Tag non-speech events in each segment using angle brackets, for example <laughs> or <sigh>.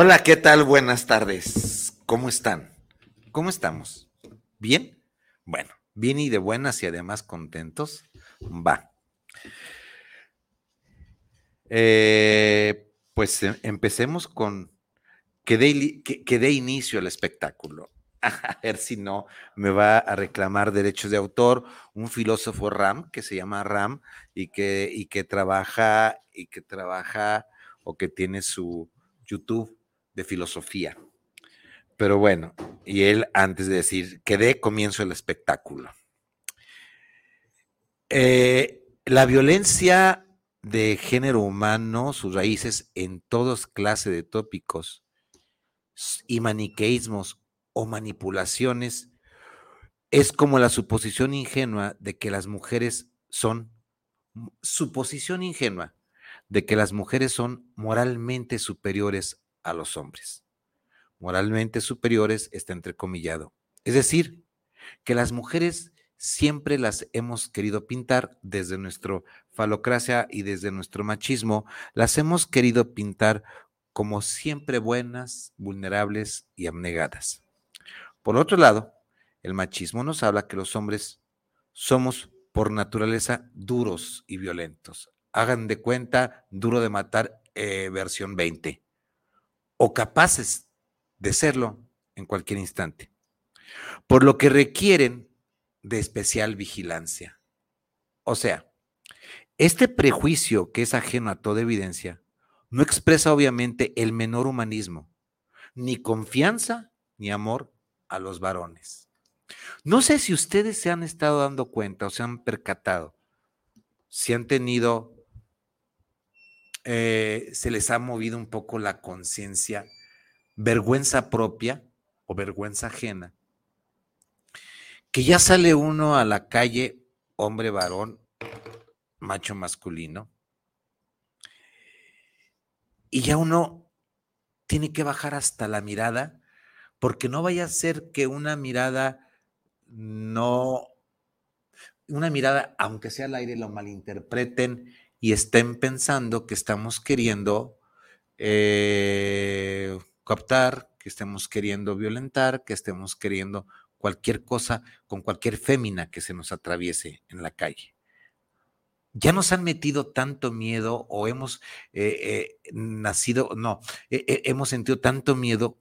Hola, ¿qué tal? Buenas tardes. ¿Cómo están? ¿Cómo estamos? ¿Bien? Bueno, bien y de buenas y además contentos. Va. Eh, pues em, empecemos con que dé, que, inicio al espectáculo. <laughs> A ver si no me va a reclamar derechos de autor un filósofo Ram que se llama Ram y que, y que trabaja y que trabaja o que tiene su YouTube de filosofía. Pero bueno, y él antes de decir que dé comienzo el espectáculo. Eh, la violencia de género humano, sus raíces en todas clases de tópicos y maniqueísmos o manipulaciones, es como la suposición ingenua de que las mujeres son, suposición ingenua de que las mujeres son moralmente superiores a los hombres. Moralmente superiores está entrecomillado. Es decir, que las mujeres siempre las hemos querido pintar desde nuestra falocracia y desde nuestro machismo, las hemos querido pintar como siempre buenas, vulnerables y abnegadas. Por otro lado, el machismo nos habla que los hombres somos por naturaleza duros y violentos. Hagan de cuenta, duro de matar, eh, versión 20 o capaces de serlo en cualquier instante, por lo que requieren de especial vigilancia. O sea, este prejuicio que es ajeno a toda evidencia no expresa obviamente el menor humanismo, ni confianza ni amor a los varones. No sé si ustedes se han estado dando cuenta o se han percatado, si han tenido eh, se les ha movido un poco la conciencia, vergüenza propia o vergüenza ajena, que ya sale uno a la calle, hombre, varón, macho masculino, y ya uno tiene que bajar hasta la mirada, porque no vaya a ser que una mirada no, una mirada, aunque sea al aire, lo malinterpreten y estén pensando que estamos queriendo eh, captar, que estemos queriendo violentar, que estemos queriendo cualquier cosa con cualquier fémina que se nos atraviese en la calle. Ya nos han metido tanto miedo o hemos eh, eh, nacido, no, hemos sentido tanto miedo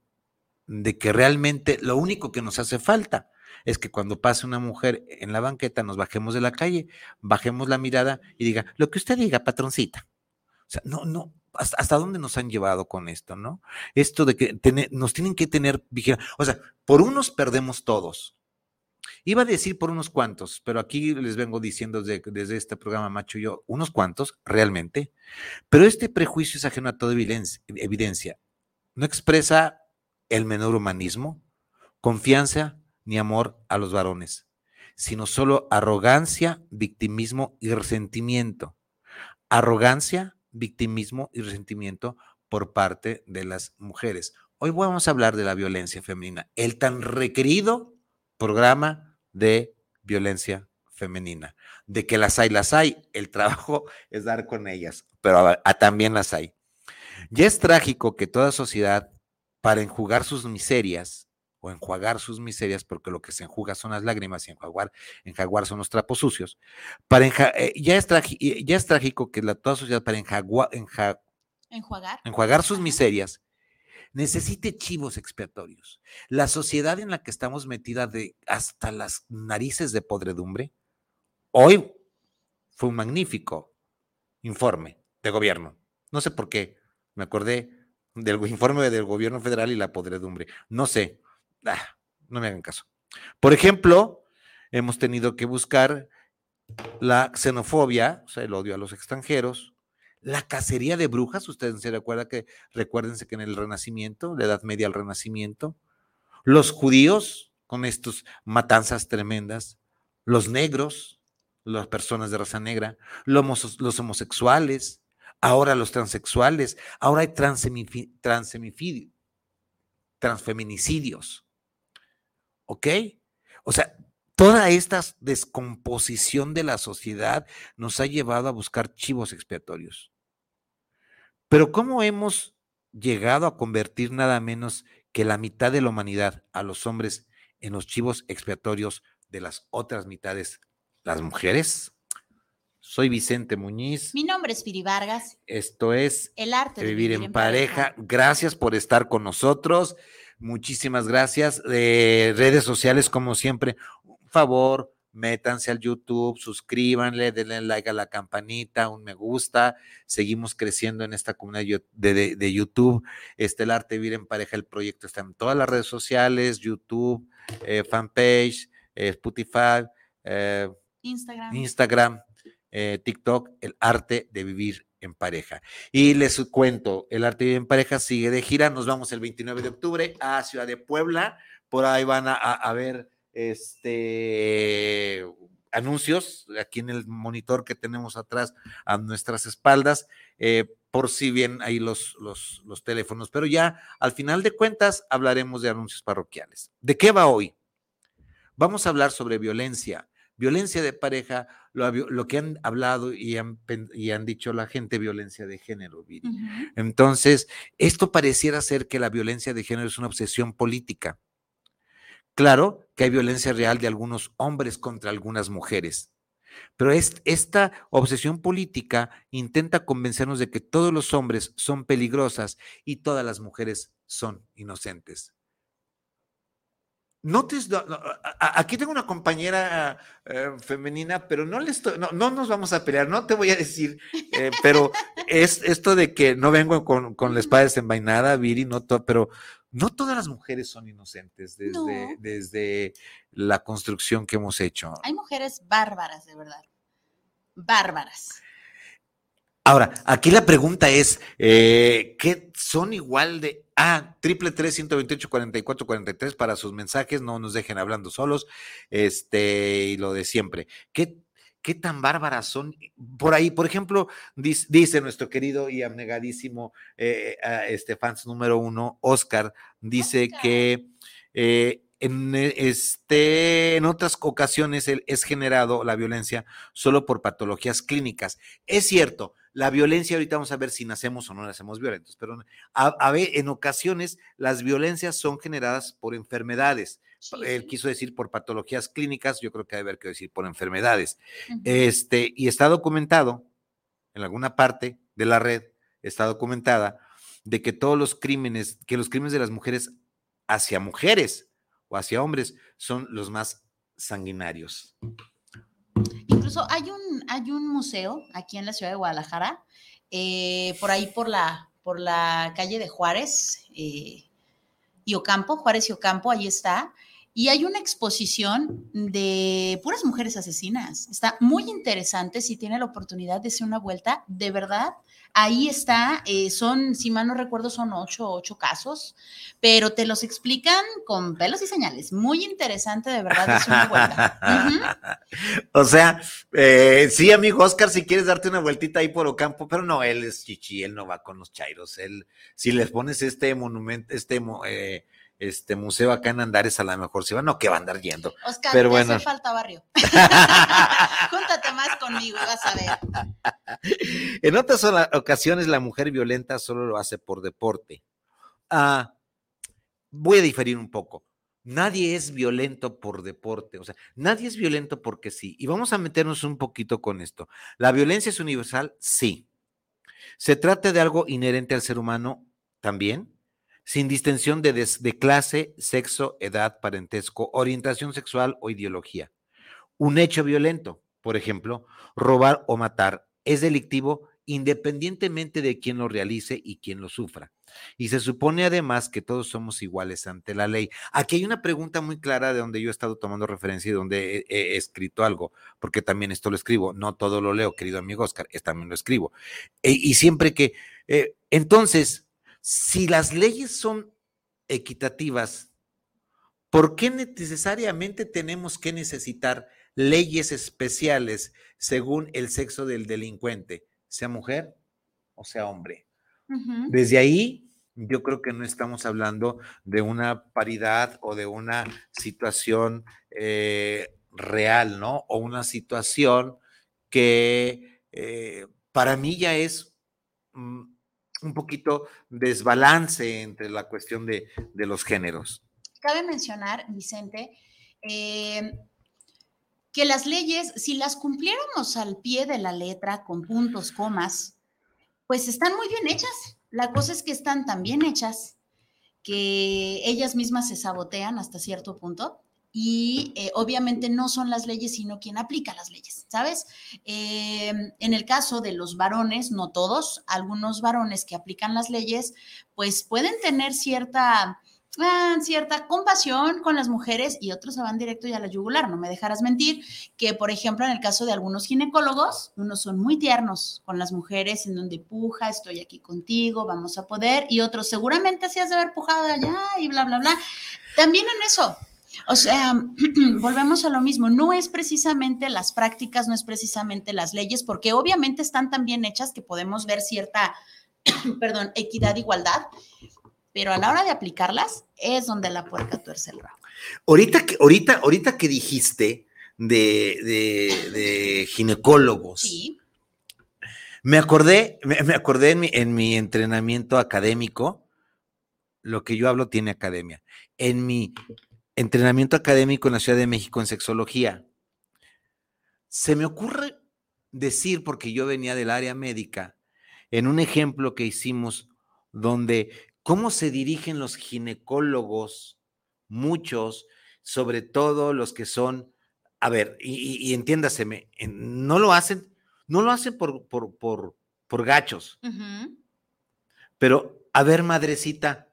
de que realmente lo único que nos hace falta es que cuando pase una mujer en la banqueta nos bajemos de la calle, bajemos la mirada y diga, lo que usted diga, patroncita. O sea, no, no, hasta, dónde nos han llevado con esto, ¿no? Esto de que nos tienen que tener vigilancia. O sea, por unos perdemos todos. Iba a decir por unos cuantos, pero aquí les vengo diciendo desde, desde este programa, macho, yo, unos cuantos, realmente. Pero este prejuicio es ajeno a toda evidencia. No expresa el menor humanismo, confianza, ni amor a los varones, sino solo arrogancia, victimismo y resentimiento. Arrogancia, victimismo y resentimiento por parte de las mujeres. Hoy vamos a hablar de la violencia femenina, el tan requerido programa de violencia femenina, de que las hay, las hay, el trabajo <laughs> es dar con ellas, pero también las hay. Ya es trágico que toda sociedad, para enjugar sus miserias, o enjuagar sus miserias, porque lo que se enjuga son las lágrimas y enjuagar, enjaguar son los trapos sucios, para eh, ya, es ya, es trágico que la, toda sociedad para enjuagar, enjuagar sus miserias necesite chivos expiatorios. La sociedad en la que estamos metida de hasta las narices de podredumbre, hoy fue un magnífico informe de gobierno. No sé por qué, me acordé del informe del gobierno federal y la podredumbre. No sé, ah, no me hagan caso. Por ejemplo, hemos tenido que buscar la xenofobia, o sea, el odio a los extranjeros, la cacería de brujas, ustedes se recuerdan que, recuérdense que en el Renacimiento, la Edad Media al Renacimiento, los judíos con estas matanzas tremendas, los negros, las personas de raza negra, los, homosexuales, ahora los transexuales, ahora hay transfeminicidios. ¿Ok? O sea, toda esta descomposición de la sociedad nos ha llevado a buscar chivos expiatorios. Pero ¿cómo hemos llegado a convertir nada menos que la mitad de la humanidad, a los hombres, en los chivos expiatorios de las otras mitades, las mujeres? Soy Vicente Muñiz. Mi nombre es Piri Vargas. Esto es El arte de vivir, en, pareja. Gracias por estar con nosotros. Muchísimas gracias. De redes sociales, como siempre, un favor, métanse al YouTube, suscríbanle, denle like a la campanita, un me gusta. Seguimos creciendo en esta comunidad de, YouTube. Este, el arte de vivir en pareja, el proyecto está en todas las redes sociales, YouTube, eh, fanpage, eh, Spotify, eh, Instagram. Instagram eh, TikTok, el arte de vivir en pareja. Y les cuento, el arte en pareja sigue de gira. Nos vamos el 29 de octubre a Ciudad de Puebla. Por ahí van a, ver este anuncios aquí en el monitor que tenemos atrás a nuestras espaldas, eh, por si bien ahí los, los, los, teléfonos, pero ya al final de cuentas hablaremos de anuncios parroquiales. ¿De qué va hoy? Vamos a hablar sobre violencia, violencia de pareja, lo, que han hablado y han, y han, dicho la gente, violencia de género, Entonces, esto pareciera ser que la violencia de género es una obsesión política. Claro que hay violencia real de algunos hombres contra algunas mujeres, pero esta obsesión política intenta convencernos de que todos los hombres son peligrosas y todas las mujeres son inocentes. No te, aquí tengo una compañera eh, femenina, pero no, le estoy, no, no, nos vamos a pelear, no te voy a decir, eh, pero es esto de que no vengo con, con la espada desenvainada, Viri, no pero no todas las mujeres son inocentes desde, desde la construcción que hemos hecho. Hay mujeres bárbaras, de verdad. Bárbaras. Ahora, aquí la pregunta es, eh, ¿qué son igual de... Ah, triple tres ciento veintiocho cuarenta y cuatro cuarenta y tres para sus mensajes, no nos dejen hablando solos, este, y lo de siempre. ¿Qué, qué tan bárbaras son? Por ahí, por ejemplo, dice, nuestro querido y abnegadísimo eh, este fans número uno, Oscar, dice que eh, en, este, en otras ocasiones es generado la violencia solo por patologías clínicas. Es cierto, la violencia, ahorita vamos a ver si nacemos o no nacemos violentos, pero a, ver, en ocasiones las violencias son generadas por enfermedades. Él quiso decir por patologías clínicas, yo creo que debe haber que decir por enfermedades. Este, y está documentado en alguna parte de la red, está documentada de que todos los crímenes, que los crímenes de las mujeres hacia mujeres o hacia hombres son los más sanguinarios. Incluso hay un, hay un museo aquí en la ciudad de Guadalajara, eh, por ahí por la, por la calle de Juárez eh, y Ocampo, Juárez y Ocampo, ahí está. Y hay una exposición de puras mujeres asesinas. Está muy interesante si tiene la oportunidad de hacer una vuelta, de verdad. Ahí está, eh, son, si mal no recuerdo, son ocho, ocho casos, pero te los explican con pelos y señales. Muy interesante, de verdad, es una vuelta. <laughs> O sea, eh, sí, amigo Oscar, si quieres darte una vueltita ahí por Ocampo, pero no, él es chichi, él no va con los chairos. Él, si les pones este monumento, este eh, este museo acá en Andares, a lo mejor se va, no, que va a andar yendo. Oscar, Pero bueno. hace falta barrio. <laughs> <laughs> Júntate más conmigo, vas a ver. <laughs> En otras ocasiones la mujer violenta solo lo hace por deporte. Ah, voy a diferir un poco. Nadie es violento por deporte, o sea, nadie es violento porque sí. Y vamos a meternos un poquito con esto. ¿La violencia es universal? Sí. ¿Se trata de algo inherente al ser humano? También. Sin distinción de, clase, sexo, edad, parentesco, orientación sexual o ideología. Un hecho violento, por ejemplo, robar o matar, es delictivo independientemente de quién lo realice y quién lo sufra. Y se supone además que todos somos iguales ante la ley. Aquí hay una pregunta muy clara de donde yo he estado tomando referencia y donde he, he escrito algo, porque también esto lo escribo, no todo lo leo, querido amigo Oscar, es también lo escribo. E- y siempre que, eh, entonces, si las leyes son equitativas, ¿por qué necesariamente tenemos que necesitar leyes especiales según el sexo del delincuente, sea mujer o sea hombre? Desde ahí, yo creo que no estamos hablando de una paridad o de una situación eh, real, ¿no? O una situación que eh, para mí ya es mm, un poquito desbalance entre la cuestión de, de los géneros. Cabe mencionar, Vicente, eh, que las leyes, si las cumpliéramos al pie de la letra, con puntos, comas, pues están muy bien hechas. La cosa es que están tan bien hechas que ellas mismas se sabotean hasta cierto punto y eh, obviamente no son las leyes, sino quien aplica las leyes, ¿sabes? Eh, en el caso de los varones, no todos, algunos varones que aplican las leyes, pues pueden tener cierta ah, cierta compasión con las mujeres y otros se van directo ya a la yugular. No me dejarás mentir que, por ejemplo, en el caso de algunos ginecólogos, unos son muy tiernos con las mujeres en donde puja, estoy aquí contigo, vamos a poder, y otros seguramente sí has de haber pujado allá y bla, bla, bla. También en eso. O sea, <clears throat> volvemos a lo mismo, no es precisamente las prácticas, no es precisamente las leyes, porque obviamente están tan bien hechas que podemos ver cierta, <clears throat> perdón, equidad, igualdad, pero a la hora de aplicarlas es donde la puerca tuerce el rabo. Ahorita que, ahorita, ahorita que dijiste de, de- de ginecólogos, Sí, me acordé, me, me acordé en mi, en mi entrenamiento académico, lo que yo hablo tiene academia. En mi entrenamiento académico en la Ciudad de México en sexología, se me ocurre decir, porque yo venía del área médica, en un ejemplo que hicimos donde cómo se dirigen los ginecólogos, muchos, sobre todo los que son, a ver, y, y- entiéndaseme, en- no lo hacen, no lo hacen por, por, por, por gachos, pero a ver, madrecita,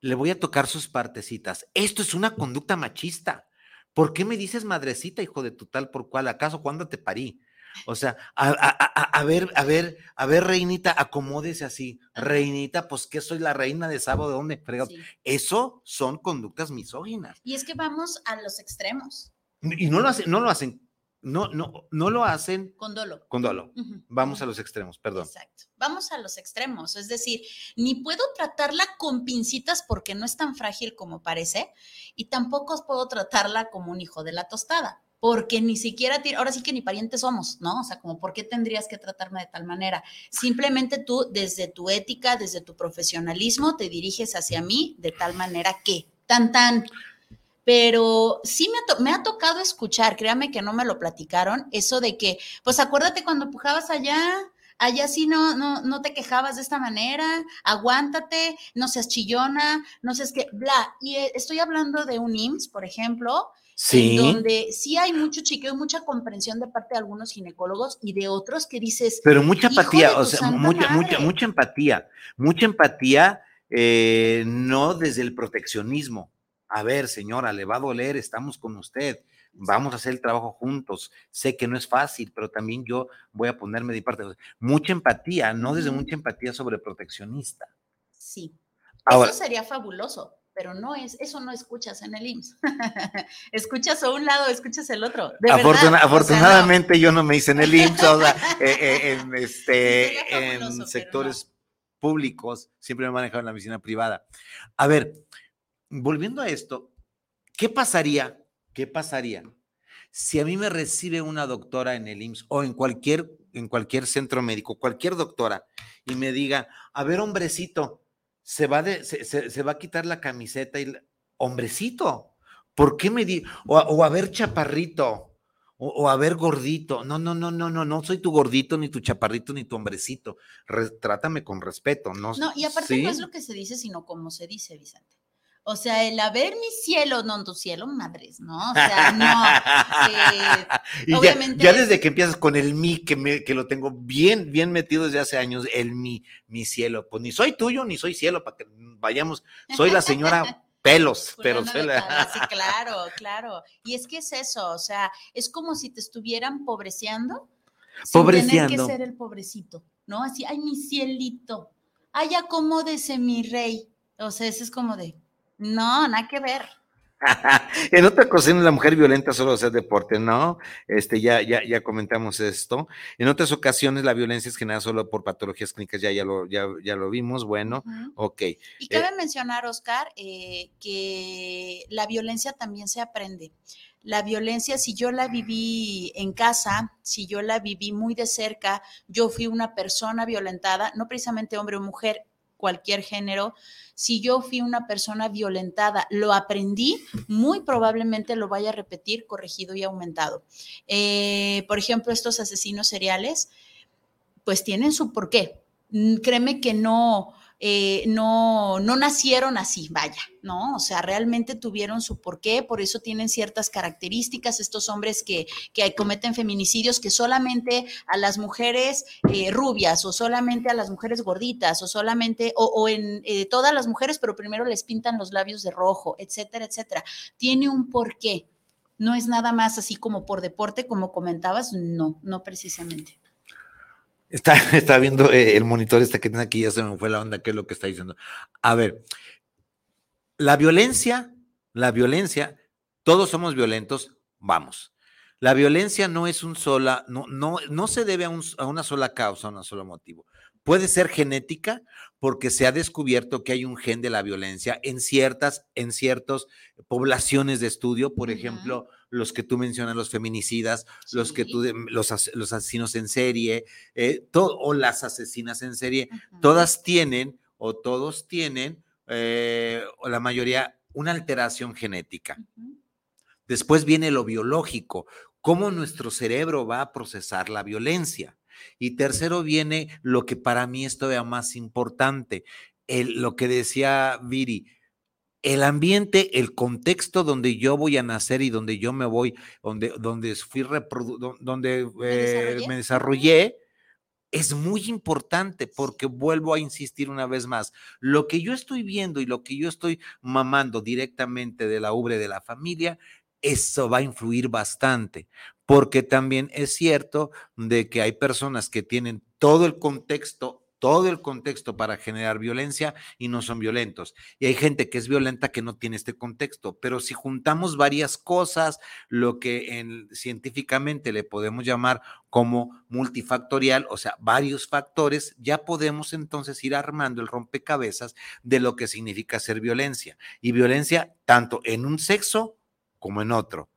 le voy a tocar sus partecitas. Esto es una conducta machista. ¿Por qué me dices madrecita, hijo de tu tal por cual? ¿Acaso cuándo te parí? O sea, a, a- a- a ver, a ver, a ver, reinita, acomódese así. Reinita, pues que soy la reina de sábado, ¿de dónde? sí. Eso son conductas misóginas. Y es que vamos a los extremos, Y no lo hacen, no lo hacen, no, no, no lo hacen con dolo. con dolo. Vamos a los extremos, perdón. Exacto. Vamos a los extremos, es decir, ni puedo tratarla con pincitas porque no es tan frágil como parece, y tampoco puedo tratarla como un hijo de la tostada, porque ni siquiera, ahora sí que ni parientes somos, ¿no? O sea, como, ¿por qué tendrías que tratarme de tal manera? Simplemente tú, desde tu ética, desde tu profesionalismo, te diriges hacia mí de tal manera que, tan, tan. Pero sí me to- me ha tocado escuchar, créame que no me lo platicaron, eso de que, pues acuérdate cuando pujabas allá, allá sí no, no, no te quejabas de esta manera, aguántate, no seas chillona, no seas que, bla. Y eh, estoy hablando de un IMSS, por ejemplo, Sí. donde sí hay mucho chiqueo y mucha comprensión de parte de algunos ginecólogos y de otros que dices, Pero mucha empatía, o sea, mucha, mucha, mucha empatía, mucha empatía, eh, no desde el proteccionismo, a ver, señora, le va a doler, estamos con usted, vamos a hacer el trabajo juntos. Sé que no es fácil, pero también yo voy a ponerme de parte. Mucha empatía, no desde mucha empatía sobre proteccionista. Sí. eso sería fabuloso, pero no es, eso no escuchas en el IMSS. <laughs> escuchas a un lado, escuchas el otro. afortunadamente yo no me hice en el IMSS, o sea, <laughs> eh, eh, en, este, en sectores públicos, siempre me he manejado en la oficina privada. A ver, volviendo a esto, ¿qué pasaría? ¿Qué pasaría si a mí me recibe una doctora en el IMSS o en cualquier, en cualquier centro médico, cualquier doctora, y me diga, a ver, hombrecito, se va, de, se, va a quitar la camiseta y, hombrecito, ¿por qué me di, o, a ver, chaparrito, o, a ver gordito. No, no, no, no, no, no soy tu gordito, ni tu chaparrito, ni tu hombrecito. trátame con respeto. No, no y aparte no es lo que se dice, sino como se dice, Vicente. O sea, el haber mi cielo, no tu cielo, madres, ¿no? O sea, no. Eh, <laughs> obviamente. Ya, desde que empiezas con el mi, que, me, que lo tengo bien, bien metido desde hace años, el mi, mi cielo. Pues ni soy tuyo, ni soy cielo, para que vayamos. Soy la señora <laughs> pelos, pero la... Sí, <laughs> claro, claro. Y es que es eso, o sea, es como si te estuvieran pobreciando. Pobreciando. Sin tener que ser el pobrecito, ¿no? Así, ay, mi cielito. Ay, acomódese, mi rey. O sea, ese es como de, no, nada que ver. <laughs> en otra ocasión la mujer violenta solo hace deporte, ¿no? Este, ya, ya, ya comentamos esto. En otras ocasiones la violencia es generada solo por patologías clínicas, ya, ya, lo, ya, ya lo vimos, bueno, ok. Y cabe eh, mencionar, Oscar, eh, que la violencia también se aprende. La violencia, si yo la viví en casa, si yo la viví muy de cerca, yo fui una persona violentada, no precisamente hombre o mujer, cualquier género, si yo fui una persona violentada, lo aprendí, muy probablemente lo vaya a repetir corregido y aumentado. Eh, por ejemplo, estos asesinos seriales, pues tienen su porqué. Mm, créeme que no, eh, no, no nacieron así, vaya, ¿no? O sea, realmente tuvieron su porqué, por eso tienen ciertas características estos hombres que, que cometen feminicidios, que solamente a las mujeres eh, rubias o solamente a las mujeres gorditas o solamente, o, en eh, todas las mujeres, pero primero les pintan los labios de rojo, etcétera, etcétera. Tiene un porqué. No es nada más así como por deporte, como comentabas, no, no precisamente. Está, <laughs> está viendo eh, el monitor este que tiene aquí, ya se me fue la onda, qué es lo que está diciendo. A ver, la violencia, la violencia, todos somos violentos, vamos. La violencia no es un sola, no, no, no se debe a, a una sola causa, a un solo motivo. Puede ser genética porque se ha descubierto que hay un gen de la violencia en ciertas, en ciertas poblaciones de estudio, por ejemplo, los que tú mencionas, los feminicidas, los que tú, los, los asesinos en serie, eh, o las asesinas en serie, todas tienen o todos tienen, eh, o la mayoría, una alteración genética. Después viene lo biológico, cómo nuestro cerebro va a procesar la violencia. Y tercero viene lo que para mí es todavía más importante, el, lo que decía Viri, el ambiente, el contexto donde yo voy a nacer y donde yo me voy, donde, donde fui donde eh, ¿Me, desarrollé? es muy importante porque vuelvo a insistir una vez más, lo que yo estoy viendo y lo que yo estoy mamando directamente de la ubre de la familia, eso va a influir bastante, porque también es cierto de que hay personas que tienen todo el contexto todo el contexto para generar violencia y no son violentos. Y hay gente que es violenta que no tiene este contexto, pero si juntamos varias cosas, lo que en, científicamente le podemos llamar como multifactorial, o sea, varios factores, ya podemos entonces ir armando el rompecabezas de lo que significa ser violencia. Y violencia tanto en un sexo como en otro.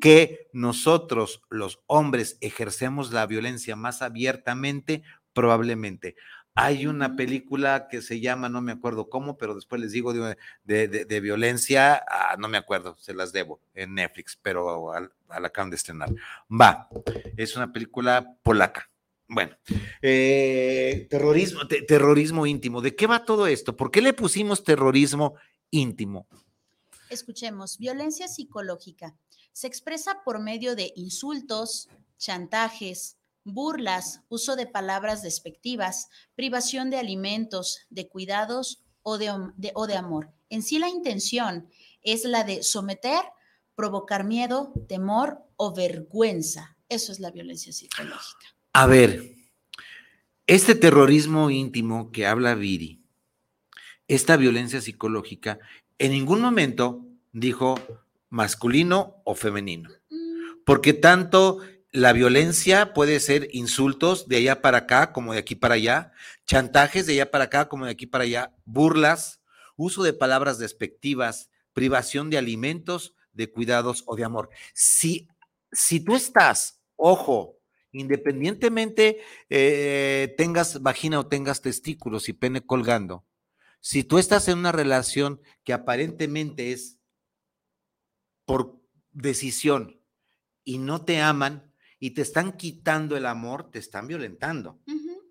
Que nosotros, los hombres, ejercemos la violencia más abiertamente, probablemente. Hay una película que se llama, no me acuerdo cómo, pero después les digo de, violencia, ah, no me acuerdo, se las debo en Netflix, pero a, la acaban de estrenar. Va, es una película polaca. Bueno, eh, terrorismo, terrorismo íntimo. ¿De qué va todo esto? ¿Por qué le pusimos terrorismo íntimo? Escuchemos, violencia psicológica. Se expresa por medio de insultos, chantajes, burlas, uso de palabras despectivas, privación de alimentos, de cuidados o de, o de amor. En sí la intención es la de someter, provocar miedo, temor o vergüenza. Eso es la violencia psicológica. A ver, este terrorismo íntimo que habla Viri, esta violencia psicológica, en ningún momento dijo masculino o femenino, Mm, porque tanto la violencia puede ser insultos de allá para acá como de aquí para allá, chantajes de allá para acá como de aquí para allá, burlas, uso de palabras despectivas, privación de alimentos, de cuidados o de amor. Si, si tú estás, ojo, independientemente eh, tengas vagina o tengas testículos y pene colgando, si tú estás en una relación que aparentemente es por decisión y no te aman y te están quitando el amor, te están violentando. ujú.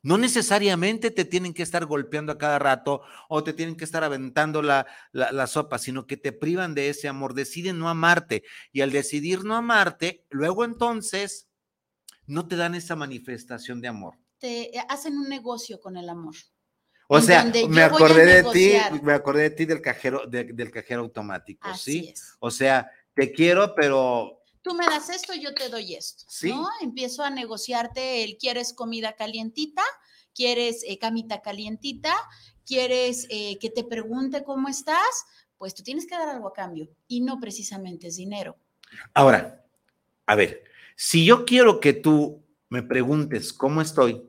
No necesariamente te tienen que estar golpeando a cada rato o te tienen que estar aventando la, la, la sopa, sino que te privan de ese amor, deciden no amarte y al decidir no amarte, luego entonces no te dan esa manifestación de amor. Te eh, hacen un negocio con el amor. O sea, me acordé de ti, me acordé de ti del cajero, de- del cajero automático, Así ¿sí? es. O sea, te quiero, pero Tú me das esto, yo te doy esto. Sí. ¿no? Empiezo a negociarte el quieres comida calientita, quieres eh, camita calientita, quieres eh, que te pregunte cómo estás, pues tú tienes que dar algo a cambio y no precisamente es dinero. Ahora, a ver, si yo quiero que tú me preguntes cómo estoy,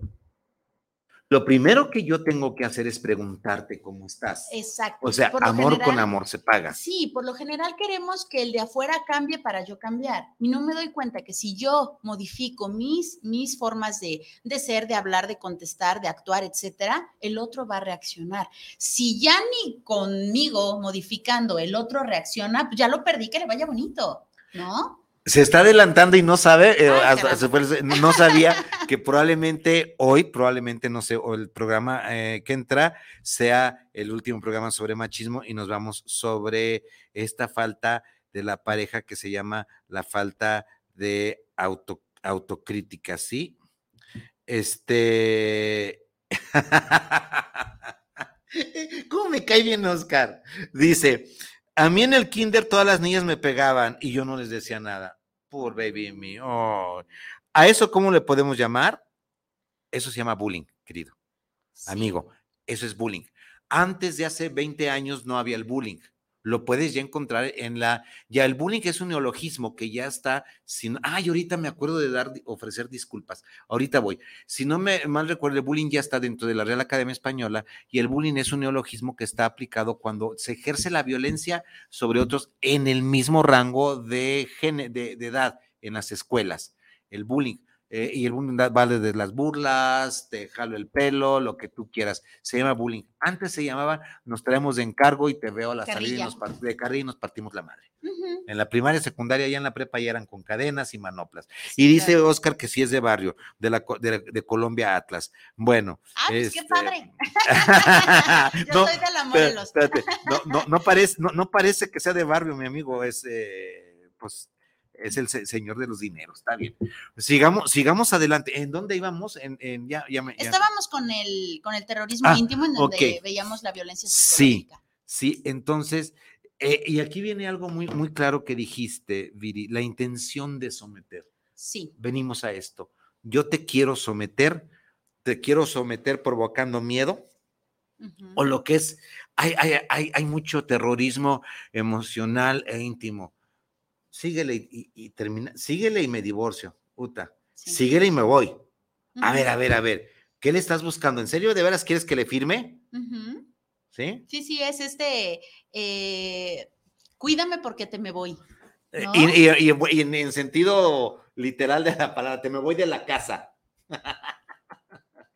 lo primero que yo tengo que hacer es preguntarte cómo estás. Exacto. O sea, amor con amor se paga. Sí, por lo general queremos que el de afuera cambie para yo cambiar. Y no me doy cuenta que si yo modifico mis, mis formas de, de ser, de hablar, de contestar, de actuar, etcétera, el otro va a reaccionar. Si ya ni conmigo modificando el otro reacciona, pues ya lo perdí, que le vaya bonito, ¿no? Se está adelantando y no sabe, eh, Ay, hasta- caramba. se fue- no sabía que probablemente hoy, probablemente no sé, o el programa eh, que entra sea el último programa sobre machismo y nos vamos sobre esta falta de la pareja que se llama la falta de auto, autocrítica, ¿sí? Este. <laughs> ¿Cómo me cae bien Oscar? Dice, a mí en el kinder todas las niñas me pegaban y yo no les decía nada. Poor baby me. oh. ¿A eso cómo le podemos llamar? Eso se llama bullying, querido Sí. amigo. Eso es bullying. Antes de hace 20 años no había el bullying. Lo puedes ya encontrar en la. Ya el bullying es un neologismo que ya está. Sin, ay, ahorita me acuerdo de dar, ofrecer disculpas. Ahorita voy. Si no me mal recuerdo, el bullying ya está dentro de la Real Academia Española y el bullying es un neologismo que está aplicado cuando se ejerce la violencia sobre otros en el mismo rango de, gene- de, de edad en las escuelas. El bullying. Eh, y el bullying va desde las burlas, te jalo el pelo, lo que tú quieras. Se llama bullying. Antes se llamaba nos traemos de encargo y te veo a la salida y nos, de carrilla y nos partimos la madre. En la primaria, secundaria, ya en la prepa ya eran con cadenas y manoplas. Sí, Y dice claro. Oscar que sí es de barrio, de, la, de, de Colombia Atlas. Bueno. Ah, pues qué este, padre. <laughs> <laughs> Yo no, soy de la Morelos. espérate, no, no, no parece, no, no parece que sea de barrio, mi amigo, es eh, pues es el se- señor de los dineros, está bien. Sigamos, sigamos adelante. ¿En dónde íbamos? En, en- ya, ya Estábamos con el, con el terrorismo Ah, íntimo en donde veíamos la violencia Sí. psicológica. Sí, entonces, eh, y aquí viene algo muy, muy claro que dijiste, Viri, la intención de someter. Sí. Venimos a esto. Yo te quiero someter, te quiero someter provocando miedo, o lo que es, hay, hay, hay, hay mucho terrorismo emocional e íntimo. Síguele y, y- y termina, síguele y me divorcio, Uta. Sí. Síguele y me voy. A ver, a ver, a ver. ¿Qué le estás buscando? ¿En serio de veras quieres que le firme? ¿Sí? Sí, sí, es este, eh, cuídame porque te me voy. Eh, y en, en sentido literal de la palabra, te me voy de la casa. <laughs>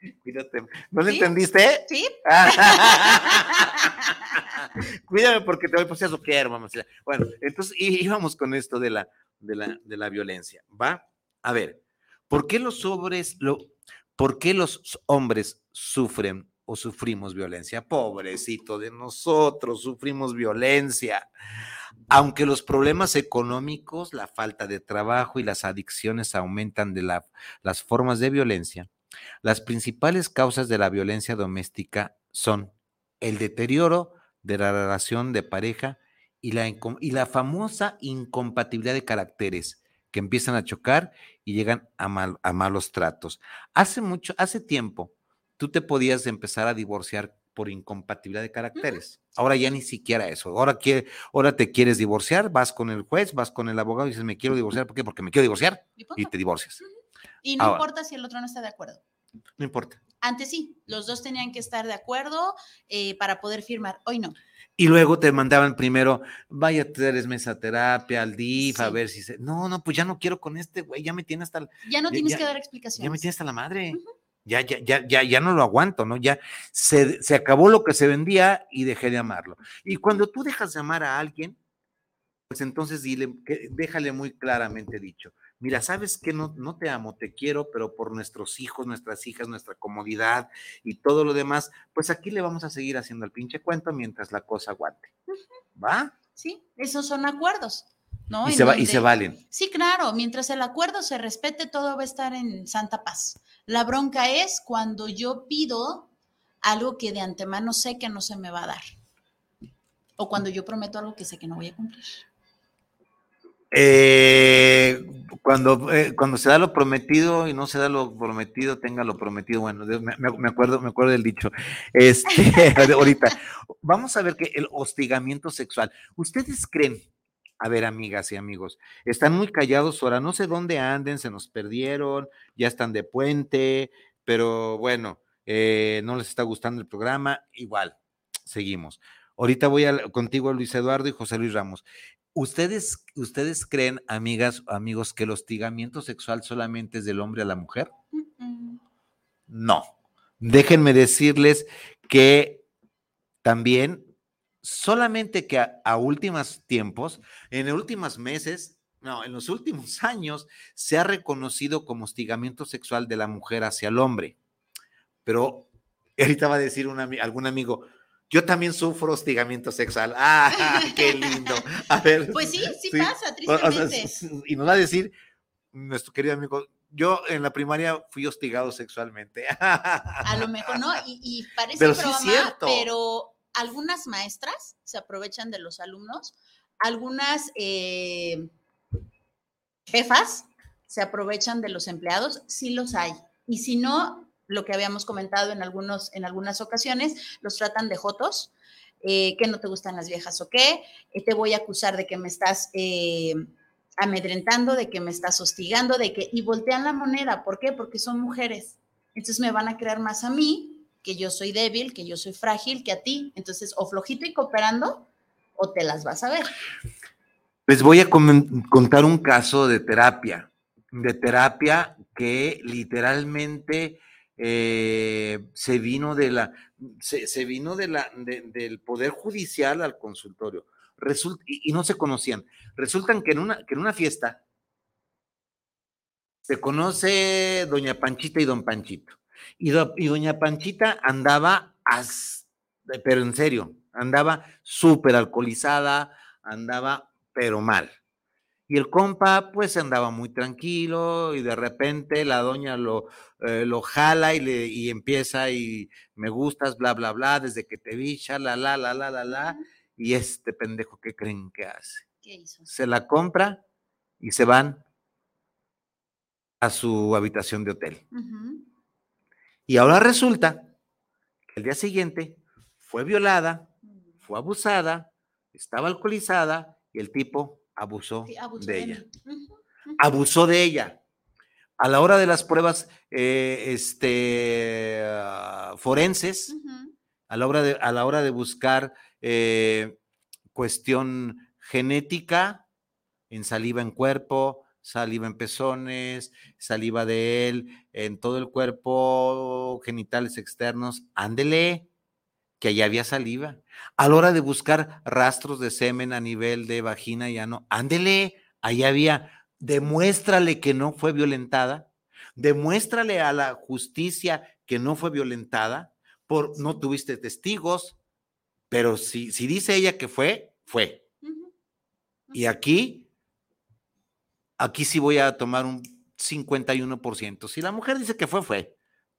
<laughs> Cuídate. ¿No lo ¿Sí? entendiste? ¿Sí? <laughs> Cuídame porque te voy, pues eso quiero, mamacita. Bueno, entonces íbamos con esto de la, de la, de la violencia, ¿va? A ver, ¿por qué los hombres, lo, por qué los hombres sufren o sufrimos violencia? Pobrecito de nosotros, sufrimos violencia. Aunque los problemas económicos, la falta de trabajo y las adicciones aumentan de la- las formas de violencia, las principales causas de la violencia doméstica son el deterioro de la relación de pareja y la, y la famosa incompatibilidad de caracteres que empiezan a chocar y llegan a, mal- a malos tratos. Hace mucho, hace tiempo, tú te podías empezar a divorciar por incompatibilidad de caracteres. Ahora ya ni siquiera eso. Ahora, quiere, ahora te quieres divorciar, vas con el juez, vas con el abogado y dices, me quiero divorciar. ¿Por qué? Porque me quiero divorciar Y te divorcias. Y no Ahora. importa si el otro no está de acuerdo. No importa. Antes sí, los dos tenían que estar de acuerdo eh, para poder firmar. Hoy no. Y luego te mandaban primero, vaya tres meses a terapia, al DIF, a ver si se. No, no, pues ya no quiero con este güey, ya me tiene hasta, el- Ya no Ya- tienes ya- que dar ya explicaciones. me tiene hasta la madre. Ya, ya, ya, ya, ya no lo aguanto, ¿no? Ya se, se acabó lo que se vendía y dejé de amarlo. Y cuando tú dejas de amar a alguien, pues entonces dile, que, déjale muy claramente dicho. Mira, sabes que no, no te amo, te quiero, pero por nuestros hijos, nuestras hijas, nuestra comodidad y todo lo demás, pues aquí le vamos a seguir haciendo el pinche cuento mientras la cosa aguante. ¿Va? Sí, esos son acuerdos. ¿no? y, se va, y se valen. Sí, claro, mientras el acuerdo se respete, todo va a estar en santa paz. La bronca es cuando yo pido algo que de antemano sé que no se me va a dar. O cuando yo prometo algo que sé que no voy a cumplir. Eh, cuando, eh, cuando se da lo prometido y no se da lo prometido, tenga lo prometido. Bueno, me, acuerdo, me acuerdo del dicho. Este, <laughs> ahorita, vamos a ver que el hostigamiento sexual. ¿Ustedes creen? A ver, amigas y amigos, están muy callados ahora, no sé dónde anden, se nos perdieron, ya están de puente, pero bueno, eh, no les está gustando el programa, igual, seguimos. Ahorita voy a, contigo, Luis Eduardo y José Luis Ramos. ¿Ustedes, ¿Ustedes creen, amigas, amigos, que el hostigamiento sexual solamente es del hombre a la mujer? No. Déjenme decirles que también, solamente que a, a últimos tiempos, en los últimos meses, no, en los últimos años, se ha reconocido como hostigamiento sexual de la mujer hacia el hombre. Pero ahorita va a decir un algún amigo, yo también sufro hostigamiento sexual. <laughs> ¡Ah, qué lindo! A ver. Pues sí, sí, Sí, pasa, o- o sea, tristemente. y nos va a decir nuestro querido amigo, yo en la primaria fui hostigado sexualmente. A lo mejor no, y, y parece Pero broma, pero algunas maestras se aprovechan de los alumnos, algunas eh, jefas se aprovechan de los empleados, sí los hay. Y si no, lo que habíamos comentado en, algunos, en algunas ocasiones, los tratan de jotos, eh, que no te gustan las viejas o qué, eh, te voy a acusar de que me estás eh, amedrentando, de que me estás hostigando, de que, y voltean la moneda, ¿por qué? Porque son mujeres. Entonces me van a creer más a mí, que yo soy débil, que yo soy frágil, que a ti. Entonces, o flojito y cooperando, o te las vas a ver. Les voy a contar un caso de terapia, de terapia que literalmente eh, se vino de la, se, se vino de la, de- del poder judicial al consultorio. Resulta, y, y no se conocían. Resultan que en una, que en una fiesta se conoce doña Panchita y don Panchito. Y, do- y doña Panchita andaba, as- pero en serio, andaba súper alcoholizada, andaba pero mal. Y el compa pues andaba muy tranquilo y de repente la doña lo, eh, lo jala y, le, y empieza y me gustas, bla, bla, bla, desde que te vi, la, la, la, la, la, la. Y este pendejo, ¿qué creen que hace? ¿Qué hizo? Se la compra y se van a su habitación de hotel. Y ahora resulta que el día siguiente fue violada, fue abusada, estaba alcoholizada y el tipo abusó Sí, abusó de de ella. Abusó de ella. A la hora de las pruebas eh, este, forenses, a la hora de, a la hora de buscar eh, cuestión genética en saliva en cuerpo, saliva en pezones, saliva de él, en todo el cuerpo, genitales externos, ándele, que allá había saliva. A la hora de buscar rastros de semen a nivel de vagina y ano, ándele, allá había, demuéstrale que no fue violentada, demuéstrale a la justicia que no fue violentada, por no tuviste testigos, pero si, si dice ella que fue, fue. Y aquí, aquí sí voy a tomar un 51%. Si la mujer dice que fue, fue.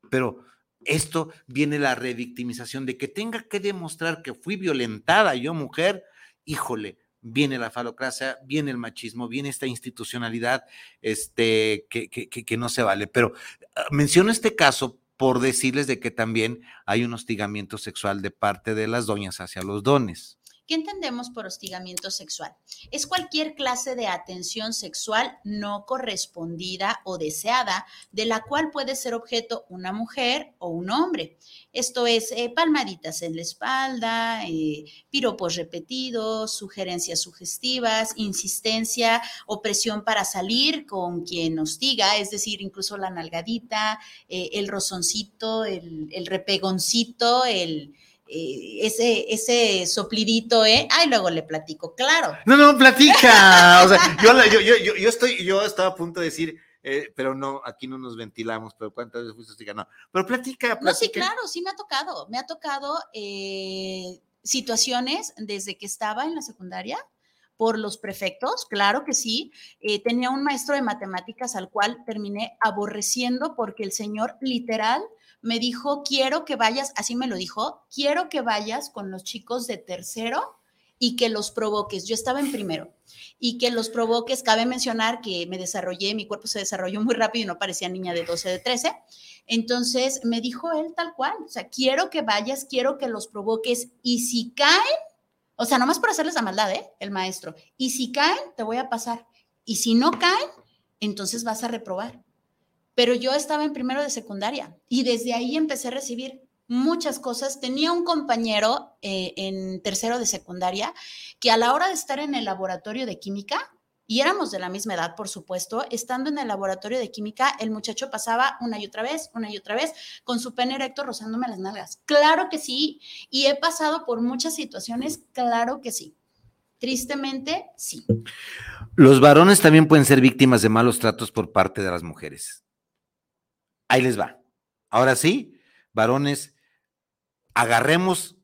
Pero esto viene la revictimización de que tenga que demostrar que fui violentada yo, mujer, híjole, viene la falocracia, viene el machismo, viene esta institucionalidad este, que, que, que no se vale. Pero ah, menciono este caso por decirles de que también hay un hostigamiento sexual de parte de las doñas hacia los dones. ¿Qué entendemos por hostigamiento sexual? Es cualquier clase de atención sexual no correspondida o deseada de la cual puede ser objeto una mujer o un hombre. Esto es eh, palmaditas en la espalda, eh, piropos repetidos, sugerencias sugestivas, insistencia o presión para salir con quien hostiga, es decir, incluso la nalgadita, eh, el rozoncito, el, repegoncito, el ese, ese soplidito, ¿eh? Ay, luego le platico, claro. No, no, platica. <laughs> o sea, yo, yo, yo, yo, estoy, yo estaba a punto de decir, eh, pero no, aquí no nos ventilamos, pero ¿cuántas veces fuiste? No, pero platica, platica. No, sí, claro, sí me ha tocado. Me ha tocado eh, situaciones desde que estaba en la secundaria por los prefectos, claro que sí. tenía un maestro de matemáticas al cual terminé aborreciendo porque el señor literal me dijo, quiero que vayas, así me lo dijo, quiero que vayas con los chicos de tercero y que los provoques. Yo estaba en primero y que los provoques. Cabe mencionar que me desarrollé, mi cuerpo se desarrolló muy rápido y no parecía niña de 12, de 13. Entonces me dijo él tal cual, o sea, quiero que vayas, quiero que los provoques y si caen, o sea, nomás por hacerles la maldad, ¿eh? El maestro, y si caen, te voy a pasar. Y si no caen, entonces vas a reprobar pero yo estaba en primero de secundaria y desde ahí empecé a recibir muchas cosas. Tenía un compañero eh, en tercero de secundaria que a la hora de estar en el laboratorio de química, y éramos de la misma edad, por supuesto, estando en el laboratorio de química, el muchacho pasaba una y otra vez, una y otra vez, con su pene erecto rozándome las nalgas. Claro que sí, y he pasado por muchas situaciones, claro que sí. Tristemente, sí. Los varones también pueden ser víctimas de malos tratos por parte de las mujeres. Ahí les va. Ahora sí, varones, agarremos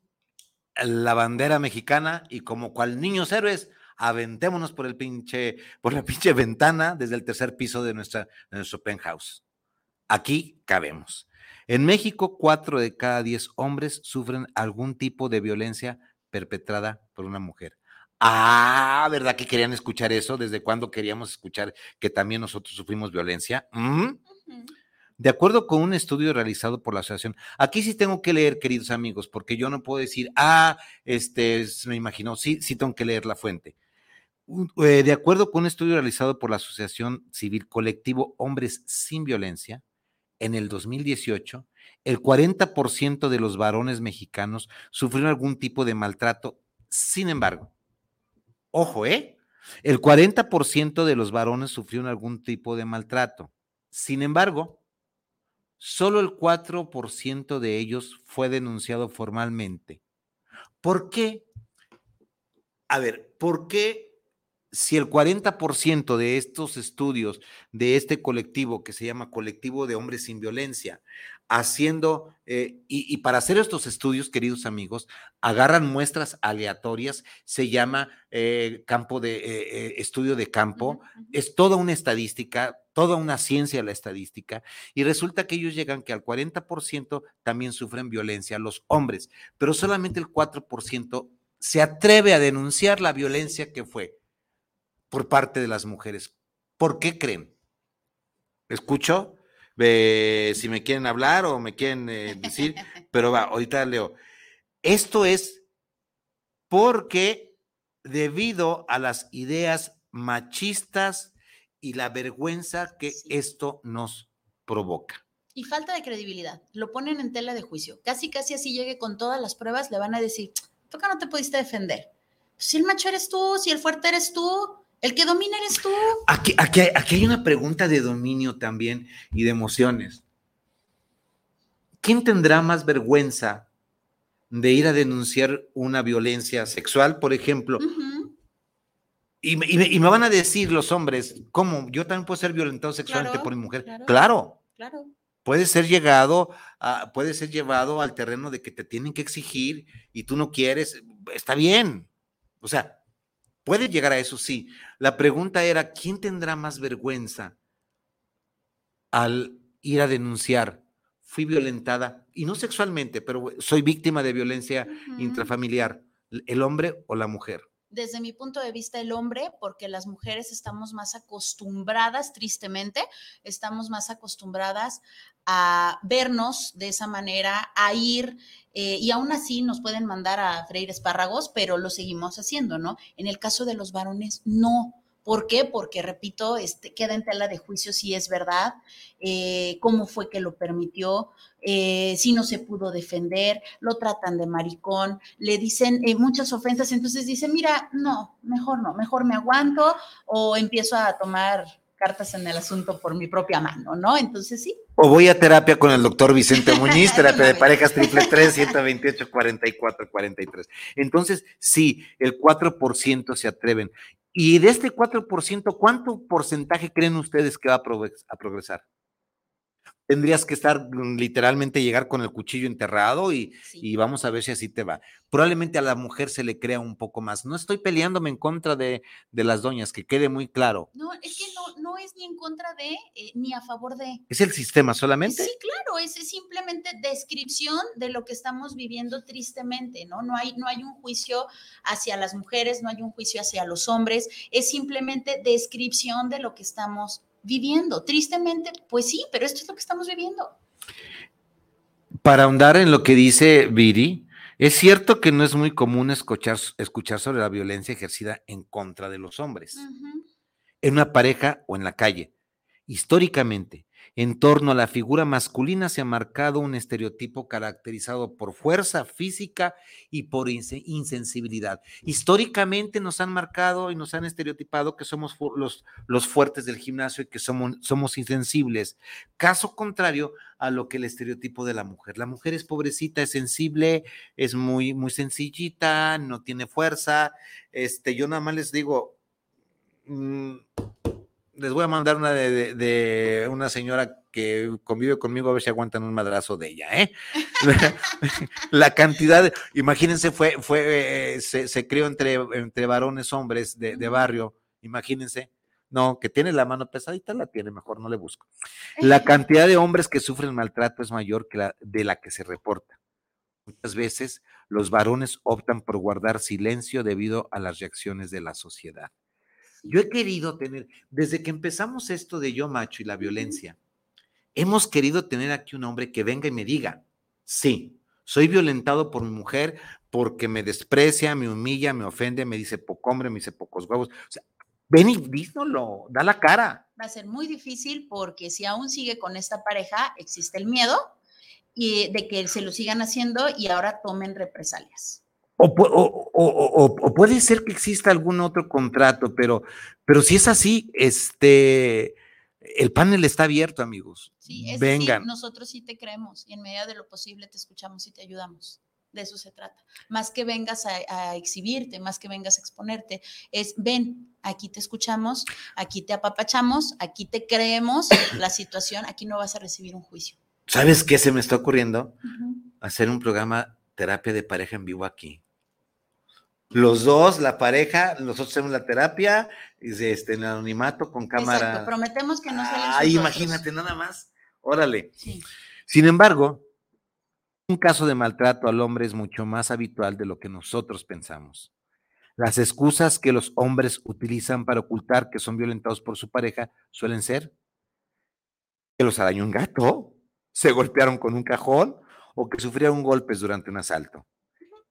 la bandera mexicana y como cual niños héroes, aventémonos por el pinche, por la <laughs> pinche ventana desde el tercer piso de, nuestra, de nuestro penthouse. Aquí cabemos. En México, cuatro de cada diez hombres sufren algún tipo de violencia perpetrada por una mujer. Ah, ¿verdad que querían escuchar eso? ¿Desde cuándo queríamos escuchar que también nosotros sufrimos violencia? ¿Mm? De acuerdo con un estudio realizado por la asociación, aquí sí tengo que leer, queridos amigos, porque yo no puedo decir, ah, este, me imagino, sí, sí tengo que leer la fuente. Eh, de acuerdo con un estudio realizado por la Asociación Civil Colectivo Hombres Sin Violencia, en el 2018, el 40% de los varones mexicanos sufrieron algún tipo de maltrato. Sin embargo, ojo, ¿eh? El 40% de los varones sufrieron algún tipo de maltrato. Sin embargo, solo el 4% de ellos fue denunciado formalmente. ¿Por qué? A ver, ¿por qué si el 40% de estos estudios de este colectivo que se llama Colectivo de Hombres sin Violencia, haciendo, eh, y, para hacer estos estudios, queridos amigos, agarran muestras aleatorias, se llama eh, campo de eh, estudio de campo, es toda una estadística, toda una ciencia la estadística, y resulta que ellos llegan que al 40% también sufren violencia los hombres, pero solamente el 4% se atreve a denunciar la violencia que fue por parte de las mujeres. ¿Por qué creen? ¿Escucho? Si me quieren hablar o me quieren eh, decir, pero va, ahorita leo. Esto es porque debido a las ideas machistas y la vergüenza que esto nos provoca. Y falta de credibilidad. Lo ponen en tela de juicio. Casi, casi así llegue con todas las pruebas, le van a decir, ¿tú qué no te pudiste defender? Si el macho eres tú, si el fuerte eres tú, el que domina eres tú. Aquí, aquí, aquí hay una pregunta de dominio también y de emociones. ¿Quién tendrá más vergüenza de ir a denunciar una violencia sexual, por ejemplo? y, me, van a decir los hombres, ¿cómo? Yo también puedo ser violentado sexualmente por mi mujer. Claro. Claro. Puede ser llegado, a, puede ser llevado al terreno de que te tienen que exigir y tú no quieres. Está bien. O sea, Puede llegar a eso, sí. La pregunta era, ¿quién tendrá más vergüenza al ir a denunciar? Fui violentada, y no sexualmente, pero soy víctima de violencia intrafamiliar, el hombre o la mujer. Desde mi punto de vista, el hombre, porque las mujeres estamos más acostumbradas, tristemente, estamos más acostumbradas a vernos de esa manera, a ir, eh, y aún así nos pueden mandar a freír espárragos, pero lo seguimos haciendo, ¿no? En el caso de los varones, no. ¿Por qué? Porque, repito, este, queda en tela de juicio si es verdad, eh, cómo fue que lo permitió, eh, si no se pudo defender, lo tratan de maricón, le dicen eh, muchas ofensas, entonces dice, mira, no, mejor no, mejor me aguanto o empiezo a tomar cartas en el asunto por mi propia mano, ¿no? Entonces sí. O voy a terapia con el doctor Vicente <laughs> Muñiz, terapia de parejas triple 3, 128, 44, 43. Entonces, sí, el 4% se atreven. Y de este 4%, ¿cuánto porcentaje creen ustedes que va a, progresar? Tendrías que estar mm, literalmente llegar con el cuchillo enterrado y, y, vamos a ver si así te va. Probablemente a la mujer se le crea un poco más. No estoy peleándome en contra de, de las doñas, que quede muy claro. No, es que no, no es ni en contra de eh, ni a favor de. ¿Es el sistema solamente? Sí, claro, es, simplemente descripción de lo que estamos viviendo tristemente, ¿no? No hay, no hay un juicio hacia las mujeres, no hay un juicio hacia los hombres, es simplemente descripción de lo que estamos viviendo. Tristemente, pues sí, pero esto es lo que estamos viviendo. Para ahondar en lo que dice Viri, es cierto que no es muy común escuchar, escuchar sobre la violencia ejercida en contra de los hombres, en una pareja o en la calle. Históricamente, en torno a la figura masculina se ha marcado un estereotipo caracterizado por fuerza física y por insensibilidad. Históricamente nos han marcado y nos han estereotipado que somos los, los fuertes del gimnasio y que somos, somos insensibles. Caso contrario a lo que el estereotipo de la mujer. La mujer es pobrecita, es sensible, es muy, muy sencillita, no tiene fuerza. Este, yo nada más les digo, mm, les voy a mandar una de, una señora que convive conmigo a ver si aguantan un madrazo de ella, ¿eh? <laughs> la, cantidad, de, imagínense, fue, fue, eh, se, crió entre, entre varones, hombres de, barrio, imagínense. No, que tiene la mano pesadita, la tiene, mejor no le busco. La cantidad de hombres que sufren maltrato es mayor que la de la que se reporta. Muchas veces los varones optan por guardar silencio debido a las reacciones de la sociedad. Yo he querido tener, desde que empezamos esto de yo macho y la violencia, hemos querido tener aquí un hombre que venga y me diga, sí, soy violentado por mi mujer porque me desprecia, me humilla, me ofende, me dice poco hombre, me dice pocos huevos. O sea, ven y díselo, da la cara. Va a ser muy difícil porque si aún sigue con esta pareja, existe el miedo y de que se lo sigan haciendo y ahora tomen represalias. O, puede ser que exista algún otro contrato, pero, pero si es así, este, el panel está abierto, amigos. Sí, es Vengan. nosotros sí te creemos y en medida de lo posible te escuchamos y te ayudamos. De eso se trata. Más que vengas a, exhibirte, más que vengas a exponerte, es ven, aquí te escuchamos, aquí te apapachamos, aquí te creemos la situación, aquí no vas a recibir un juicio. ¿Sabes qué se me está ocurriendo? Hacer un programa terapia de pareja en vivo aquí los dos, la pareja, nosotros hacemos la terapia, este, en el anonimato con cámara. Exacto, prometemos que no salen Ay, imagínate, nada más. Órale. Sin embargo, un caso de maltrato al hombre es mucho más habitual de lo que nosotros pensamos. Las excusas que los hombres utilizan para ocultar que son violentados por su pareja suelen ser que los arañó un gato, se golpearon con un cajón o que sufrieron golpes durante un asalto.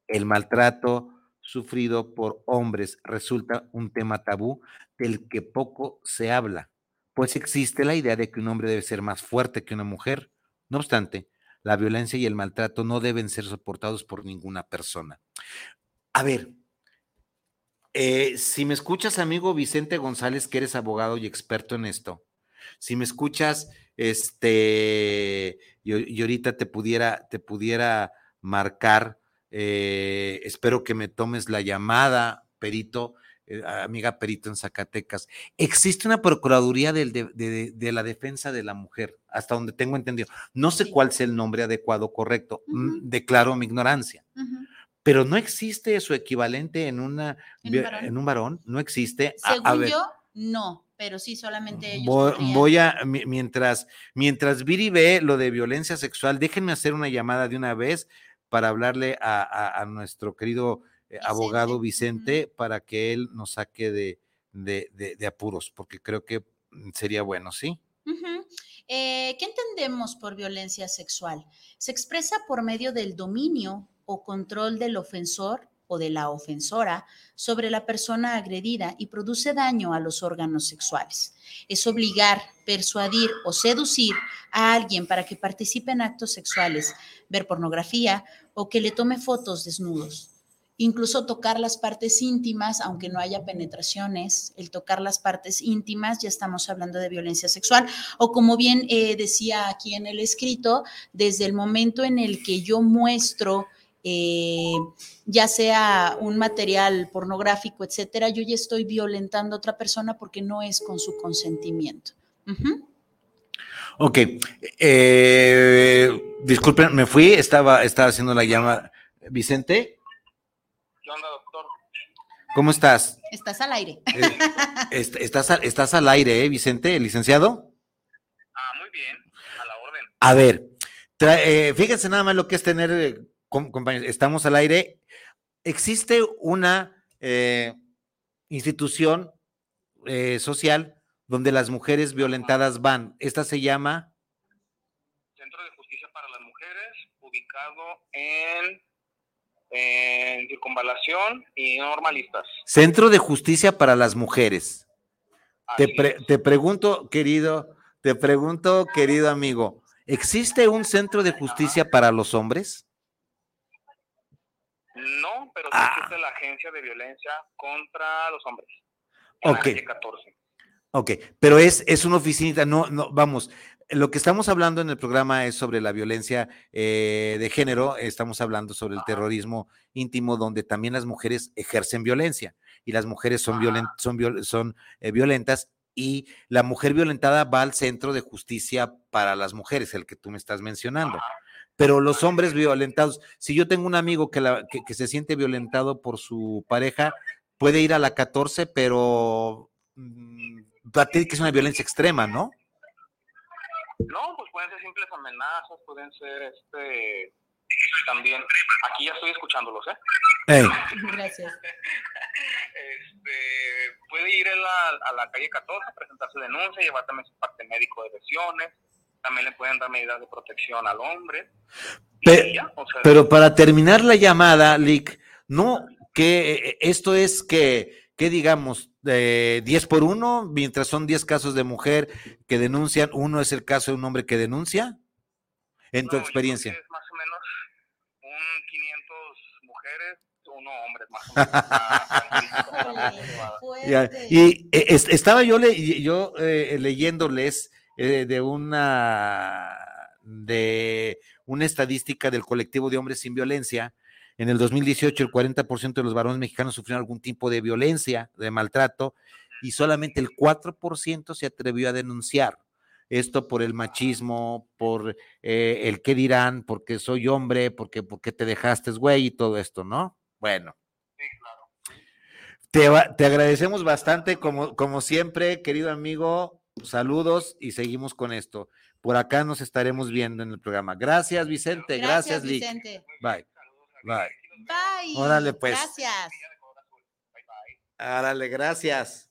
El maltrato sufrido por hombres resulta un tema tabú del que poco se habla, pues existe la idea de que un hombre debe ser más fuerte que una mujer. No obstante, la violencia y el maltrato no deben ser soportados por ninguna persona. A ver, eh, si me escuchas, amigo Vicente González, que eres abogado y experto en esto, si me escuchas, este, y, ahorita te pudiera, te pudiera marcar eh, espero que me tomes la llamada, Perito, eh, amiga Perito en Zacatecas. Existe una Procuraduría de, la Defensa de la Mujer, hasta donde tengo entendido. No sé cuál es el nombre adecuado, correcto. Mm, declaro mi ignorancia. Pero no existe su equivalente en, una, ¿En, un, varón? no existe. Según yo, no pero sí solamente ellos. Voy, a, mientras, mientras Viri ve lo de violencia sexual, déjenme hacer una llamada de una vez para hablarle a, nuestro querido eh, abogado Vicente para que él nos saque de, de, de, de apuros, porque creo que mm, sería bueno, ¿sí? Eh, ¿Qué entendemos por violencia sexual? Se expresa por medio del dominio o control del ofensor o de la ofensora sobre la persona agredida y produce daño a los órganos sexuales. Es obligar, persuadir o seducir a alguien para que participe en actos sexuales, ver pornografía o que le tome fotos desnudos. Incluso tocar las partes íntimas, aunque no haya penetraciones, el tocar las partes íntimas, ya estamos hablando de violencia sexual. O como bien eh, decía aquí en el escrito, desde el momento en el que yo muestro eh, ya sea un material pornográfico, etcétera, yo ya estoy violentando a otra persona porque no es con su consentimiento. Ujú. Ok. Eh, disculpen, me fui, estaba, estaba haciendo la llamada. Vicente, ¿Qué onda, doctor? ¿cómo estás? Estás al aire. Eh, est- estás, al- estás al aire, ¿eh, Vicente, licenciado? Ah, muy bien, a la orden. A ver, eh, fíjense nada más lo que es tener, compañeros, estamos al aire. Existe una eh, institución eh, social donde las mujeres violentadas van. Esta se llama, Centro de Justicia para las Mujeres, ubicado en, en Circunvalación y Normalistas. Centro de Justicia para las Mujeres. Te, pre- te pregunto, querido, te pregunto, querido amigo, ¿existe un centro de justicia para los hombres? No, pero sí Ah. existe la Agencia de Violencia contra los Hombres. en la Ok. calle 14. Ok, pero es, es una oficinita, no, no, vamos, lo que estamos hablando en el programa es sobre la violencia eh, de género, estamos hablando sobre el terrorismo íntimo, donde también las mujeres ejercen violencia y las mujeres son, violen- son, viol- son eh, violentas y la mujer violentada va al centro de justicia para las mujeres, el que tú me estás mencionando. Pero los hombres violentados, si yo tengo un amigo que, la- que- que se siente violentado por su pareja, puede ir a la 14, pero mm, va a tener que es una violencia extrema, ¿no? No, pues pueden ser simples amenazas, pueden ser este también. Aquí ya estoy escuchándolos, ¿eh? Gracias. Este, puede ir a, a la calle 14, presentarse denuncia, llevar también su parte médico de lesiones. También le pueden dar medidas de protección al hombre. y Pe- ya, o sea, pero para terminar la llamada, Lick, no, que eh, esto es que, que digamos, eh, 10 por 1, mientras son 10 casos de mujer que denuncian, uno es el caso de un hombre que denuncia, en tu no, experiencia. Es más o menos un 500 mujeres, uno hombres, más o menos. <laughs> Y eh, es- estaba yo, le- y- yo eh, leyéndoles eh, de una de una estadística del colectivo de hombres sin violencia. En el 2018, el 40% de los varones mexicanos sufrieron algún tipo de violencia, de maltrato, y solamente el 4% se atrevió a denunciar. Esto por el machismo, por eh, el qué dirán, porque soy hombre, porque, porque te dejaste, güey, y todo esto, ¿no? Bueno. Sí, claro. Te, te agradecemos bastante, como, como siempre, querido amigo. Saludos y seguimos con esto. Por acá nos estaremos viendo en el programa. Gracias, Vicente. Gracias, Lick. Vicente. Bye. Bye. Bye. Órale, pues. Gracias. Árale, gracias.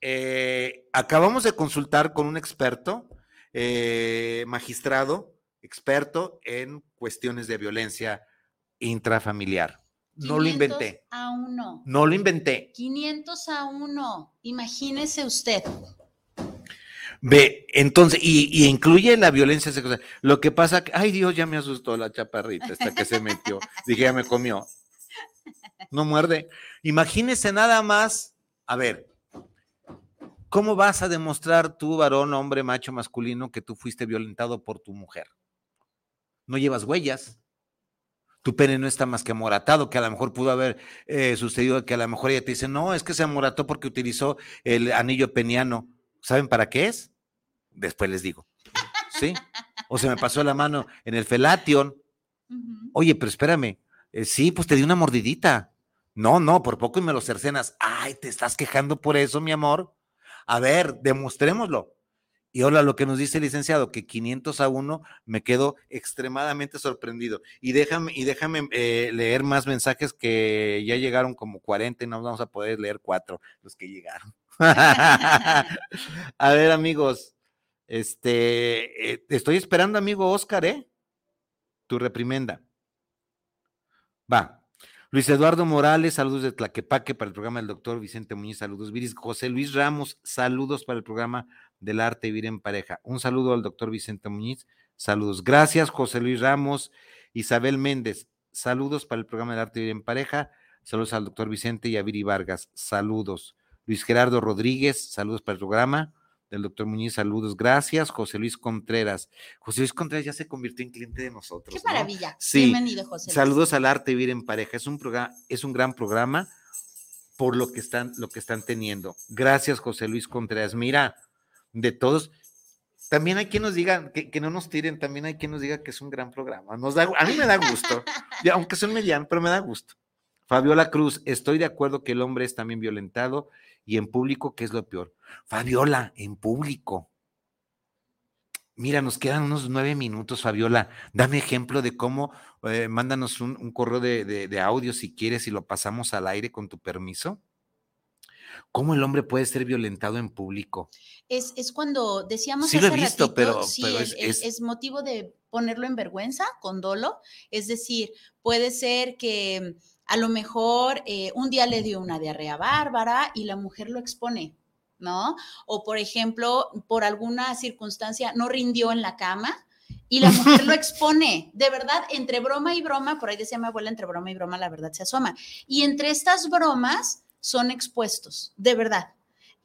Eh, acabamos de consultar con un experto, eh, magistrado, experto en cuestiones de violencia intrafamiliar. No lo 500 inventé. A uno. No lo inventé. 500 a uno. Imagínese usted. Ve, entonces, y, incluye la violencia sexual. Lo que pasa que, ay Dios, ya me asustó la chaparrita esta que se metió. Dije, ya me comió. No muerde. Imagínese nada más, a ver, ¿cómo vas a demostrar tú, varón, hombre, macho, masculino, que tú fuiste violentado por tu mujer? No llevas huellas. Tu pene no está más que amoratado, que a lo mejor pudo haber eh, sucedido, que a lo mejor ella te dice, no, es que se amorató porque utilizó el anillo peniano. ¿Saben para qué es? Después les digo. ¿Sí? O se me pasó la mano en el felation. Oye, pero espérame. eh, sí, pues te di una mordidita. No, no, por poco y me lo cercenas. Ay, te estás quejando por eso, mi amor. A ver, demostrémoslo. Y ahora lo que nos dice el licenciado, que 500 a 1, me quedo extremadamente sorprendido. Y déjame, y déjame eh, leer más mensajes que ya llegaron como 40 y no vamos a poder leer cuatro, los que llegaron. <laughs> a ver, amigos, este, eh, estoy esperando, amigo Oscar, ¿eh? Tu reprimenda. Va. Luis Eduardo Morales, saludos de Tlaquepaque para el programa del doctor Vicente Muñiz, saludos Viris. José Luis Ramos, saludos para el programa del arte vivir en pareja. Un saludo al doctor Vicente Muñiz, saludos. Gracias, José Luis Ramos. Isabel Méndez, saludos para el programa del arte vivir en pareja. Saludos al doctor Vicente y a Viri Vargas, saludos. Luis Gerardo Rodríguez, saludos para el programa del doctor Muñiz, saludos, gracias. José Luis Contreras. José Luis Contreras ya se convirtió en cliente de nosotros. Qué maravilla. Sí. Bienvenido, José. Luis. Saludos al arte vivir en pareja. Es un programa, es un gran programa por lo que están, lo que están teniendo. Gracias, José Luis Contreras. Mira, de todos, también hay quien nos diga, que, que, no nos tiren, también hay quien nos diga que es un gran programa. Nos da, a mí me da gusto, aunque son mediano, pero me da gusto. Fabiola Cruz, estoy de acuerdo que el hombre es también violentado y en público, ¿qué es lo peor? Fabiola, en público. Mira, nos quedan unos nueve minutos, Fabiola. Dame ejemplo de cómo, eh, mándanos un, un correo de, de, de, audio si quieres y lo pasamos al aire con tu permiso. ¿Cómo el hombre puede ser violentado en público? Es, es cuando decíamos sí hace lo he visto, ratito, pero, sí, pero es, es, es, es motivo de ponerlo en vergüenza, con dolo. Es decir, puede ser que a lo mejor eh, un día le dio una diarrea bárbara y la mujer lo expone, ¿no? O por ejemplo, por alguna circunstancia no rindió en la cama y la mujer lo <laughs> expone. De verdad, entre broma y broma, por ahí decía mi abuela, entre broma y broma la verdad se asoma. Y entre estas bromas son expuestos, de verdad.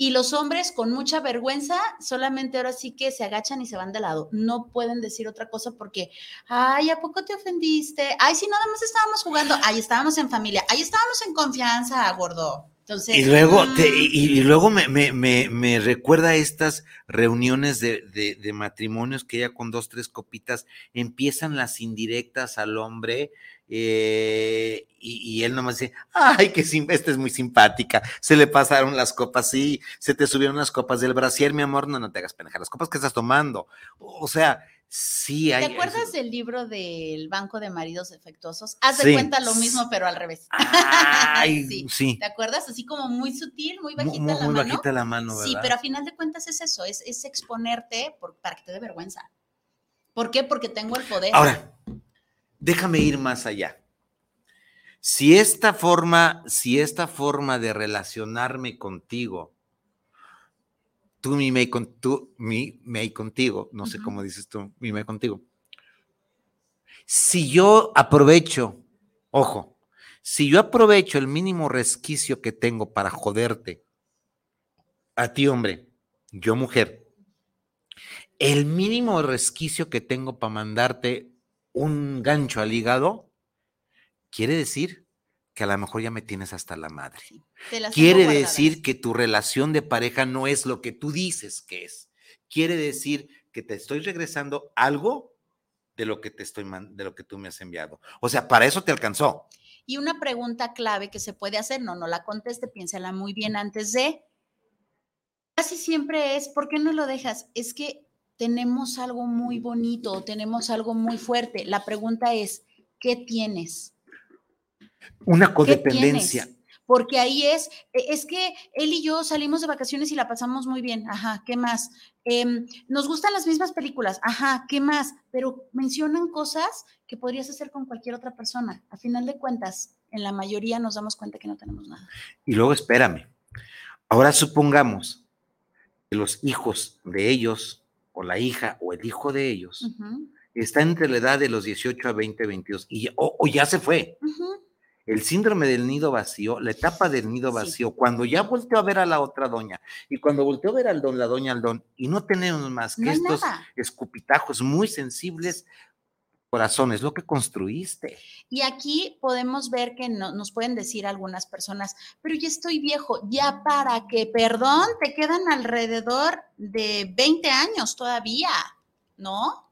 Y los hombres con mucha vergüenza solamente ahora sí que se agachan y se van de lado. No pueden decir otra cosa porque, ay, ¿a poco te ofendiste? Ay, si nada más estábamos jugando, ay, estábamos en familia, ay, estábamos en confianza, gordo. Entonces, y luego, mm, te, y, y, luego me, me, me, me, recuerda a estas reuniones de, de, de, matrimonios que ya con dos, tres copitas empiezan las indirectas al hombre eh, y, y, él nomás dice, ay, que esta es muy simpática, se le pasaron las copas, sí, se te subieron las copas del brasier, mi amor, no, no te hagas pendejar, las copas que estás tomando, o sea, sí hay... ¿Te acuerdas es... del libro del Banco de Maridos Defectuosos? Haz de sí. cuenta lo mismo, pero al revés. <laughs> Ay, sí. sí. ¿Te acuerdas? Así como muy sutil, muy bajita muy, la muy mano. bajita la mano, ¿verdad? Sí, pero a final de cuentas es eso, es, es exponerte por, para que te dé vergüenza. ¿Por qué? Porque tengo el poder. Ahora, déjame ir más allá. Si esta forma, si esta forma de relacionarme contigo, tú, mi, me, con, tú, mi, me contigo, no uh -huh. sé cómo dices tú, mi, me contigo. Si yo aprovecho, ojo, si yo aprovecho el mínimo resquicio que tengo para joderte, a ti, hombre, yo, mujer, el mínimo resquicio que tengo para mandarte un gancho al hígado, quiere decir que a lo mejor ya me tienes hasta la madre. Quiere decir que tu relación de pareja no es lo que tú dices que es. Quiere decir que te estoy regresando algo de lo que te estoy de lo que tú me has enviado. O sea, para eso te alcanzó. Y una pregunta clave que se puede hacer, no, no la conteste, piénsala muy bien antes de. Casi siempre es, ¿por qué no lo dejas? Es que tenemos algo muy bonito, tenemos algo muy fuerte. La pregunta es, ¿qué tienes? Una codependencia. Porque ahí es, e, es que él y yo salimos de vacaciones y la pasamos muy bien. Ajá, ¿qué más? Eh, nos gustan las mismas películas. Ajá, ¿qué más? Pero mencionan cosas que podrías hacer con cualquier otra persona. A final de cuentas, en la mayoría nos damos cuenta que no tenemos nada. Y luego espérame. Ahora supongamos que los hijos de ellos, o la hija, o el hijo de ellos, uh -huh. está entre la edad de los 18 a 20, 22, y, o, o ya se fue. Uh -huh el síndrome del nido vacío, la etapa del nido vacío, sí. cuando ya volteó a ver a la otra doña y cuando volteó a ver al don, la doña al don, y no tenemos más que no estos nada. escupitajos muy sensibles, corazones, lo que construiste. Y aquí podemos ver que no, nos pueden decir algunas personas, pero ya estoy viejo, ya para que, perdón, te quedan alrededor de 20 años todavía, ¿no?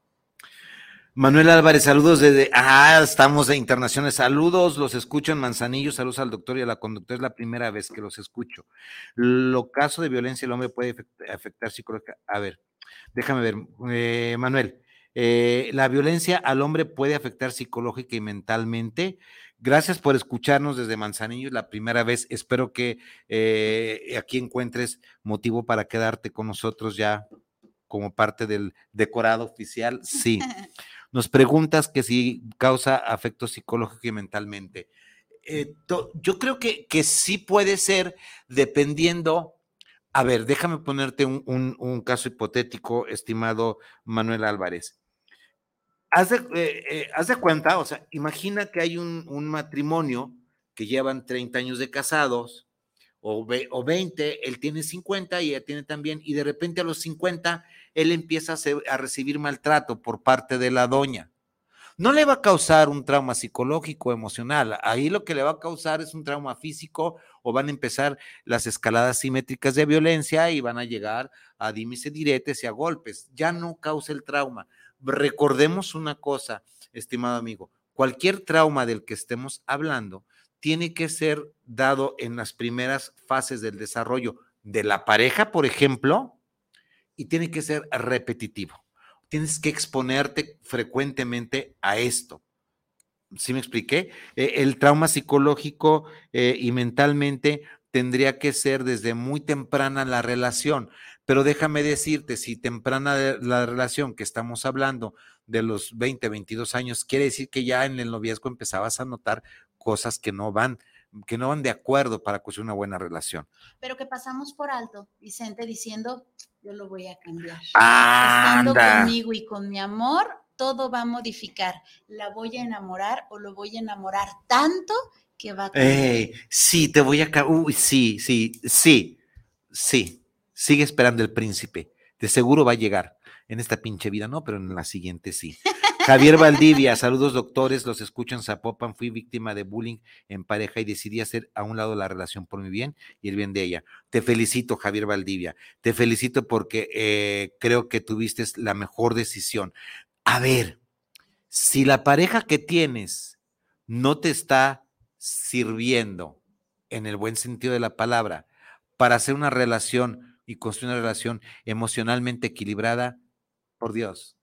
Manuel Álvarez, saludos desde, ah, estamos de internaciones, saludos, los escucho en Manzanillo, saludos al doctor y a la conductora, es la primera vez que los escucho. Lo caso de violencia el hombre puede afectar psicológica, a ver, déjame ver, eh, Manuel. Eh, la violencia al hombre puede afectar psicológica y mentalmente. Gracias por escucharnos desde Manzanillo, la primera vez. Espero que eh, aquí encuentres motivo para quedarte con nosotros ya como parte del decorado oficial. Sí. <laughs> Nos preguntas que si causa afecto psicológico y mentalmente. Eh, yo creo que, que sí puede ser dependiendo. A ver, déjame ponerte un, un caso hipotético, estimado Manuel Álvarez. Haz de, eh, eh, haz de, cuenta, o sea, imagina que hay un, matrimonio que llevan 30 años de casados o, o 20, él tiene 50 y ella tiene también, y de repente a los 50 él empieza a, a recibir maltrato por parte de la doña. No le va a causar un trauma psicológico, emocional. Ahí lo que le va a causar es un trauma físico o van a empezar las escaladas simétricas de violencia y van a llegar a dimes y diretes y a golpes. Ya no causa el trauma recordemos una cosa, estimado amigo, cualquier trauma del que estemos hablando tiene que ser dado en las primeras fases del desarrollo de la pareja, por ejemplo, y tiene que ser repetitivo. Tienes que exponerte frecuentemente a esto. ¿Sí me expliqué? Eh, el trauma psicológico eh, y mentalmente tendría que ser desde muy temprana la relación. Pero déjame decirte, si temprana la relación que estamos hablando de los 20, 22 años, quiere decir que ya en el noviazgo empezabas a notar cosas que no van, que no van de acuerdo para construir una buena relación. Pero que pasamos por alto, Vicente, diciendo, yo lo voy a cambiar. Estando conmigo y con mi amor, todo va a modificar. La voy a enamorar o lo voy a enamorar tanto que va a cambiar. sí, te voy a... Uy, sí, sí, sí, sí. Sigue esperando el príncipe. De seguro va a llegar. En esta pinche vida no, pero en la siguiente sí. Javier Valdivia, saludos doctores, los escucho en Zapopan, fui víctima de bullying en pareja y decidí hacer a un lado la relación por mi bien y el bien de ella. Te felicito, Javier Valdivia, te felicito porque eh, creo que tuviste la mejor decisión. A ver, si la pareja que tienes no te está sirviendo en el buen sentido de la palabra para hacer una relación y construir una relación emocionalmente equilibrada, por Dios,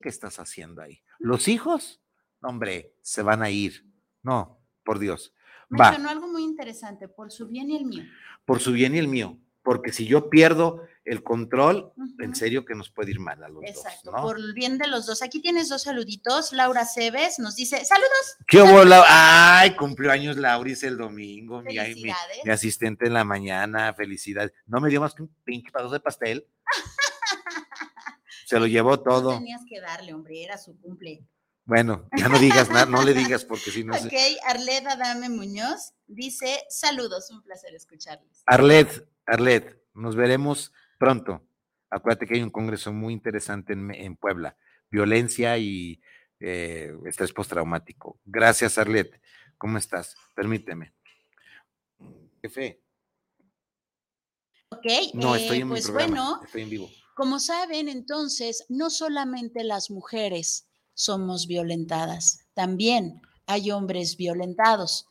¿qué estás haciendo ahí? ¿Los hijos? Hombre, se van a ir. No, por Dios. Va. Mencionó algo muy interesante, por su bien y el mío. Por su bien y el mío porque si yo pierdo el control, en serio que nos puede ir mal a los dos. Exacto, por el bien de los dos. Aquí tienes dos saluditos. Laura Cebes nos dice, saludos. ¿Qué hubo, Laura? Ay, cumplió años Lauris el domingo, mi, mi, mi, asistente en la mañana, felicidades. No me dio más que un pinche pedazo de pastel. Se lo llevó <laughs> todo. No tenías que darle, hombre, era su cumple. Bueno, ya no digas nada, no le digas porque si no. <laughs> Ok, Arleda Dame Muñoz dice: Saludos, un placer escucharles. Arlet, Arlet, nos veremos pronto. Acuérdate que hay un congreso muy interesante en, Puebla: violencia y eh, estrés postraumático. Gracias, Arlet. ¿Cómo estás? Permíteme. Jefe. Ok, no, estoy en pues bueno, estoy en vivo. Como saben, entonces, no solamente las mujeres somos violentadas. También hay hombres violentados.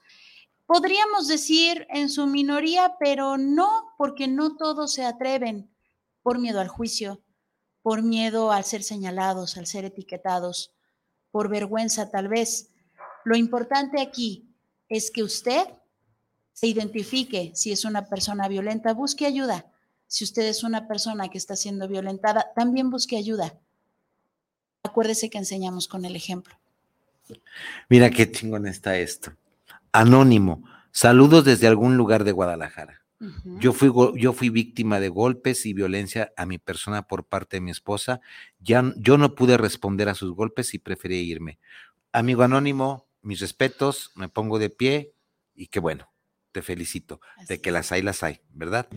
Podríamos decir en su minoría, pero no, porque no todos se atreven por miedo al juicio, por miedo al ser señalados, al ser etiquetados, por vergüenza tal vez. Lo importante aquí es que usted se identifique si es una persona violenta, busque ayuda. Si usted es una persona que está siendo violentada, también busque ayuda acuérdese que enseñamos con el ejemplo. Mira qué chingón está esto. Anónimo, saludos desde algún lugar de Guadalajara. Yo, fui, yo fui víctima de golpes y violencia a mi persona por parte de mi esposa. Ya, yo no pude responder a sus golpes y preferí irme. Amigo anónimo, mis respetos, me pongo de pie y qué bueno, te felicito de que las hay, las hay, ¿verdad?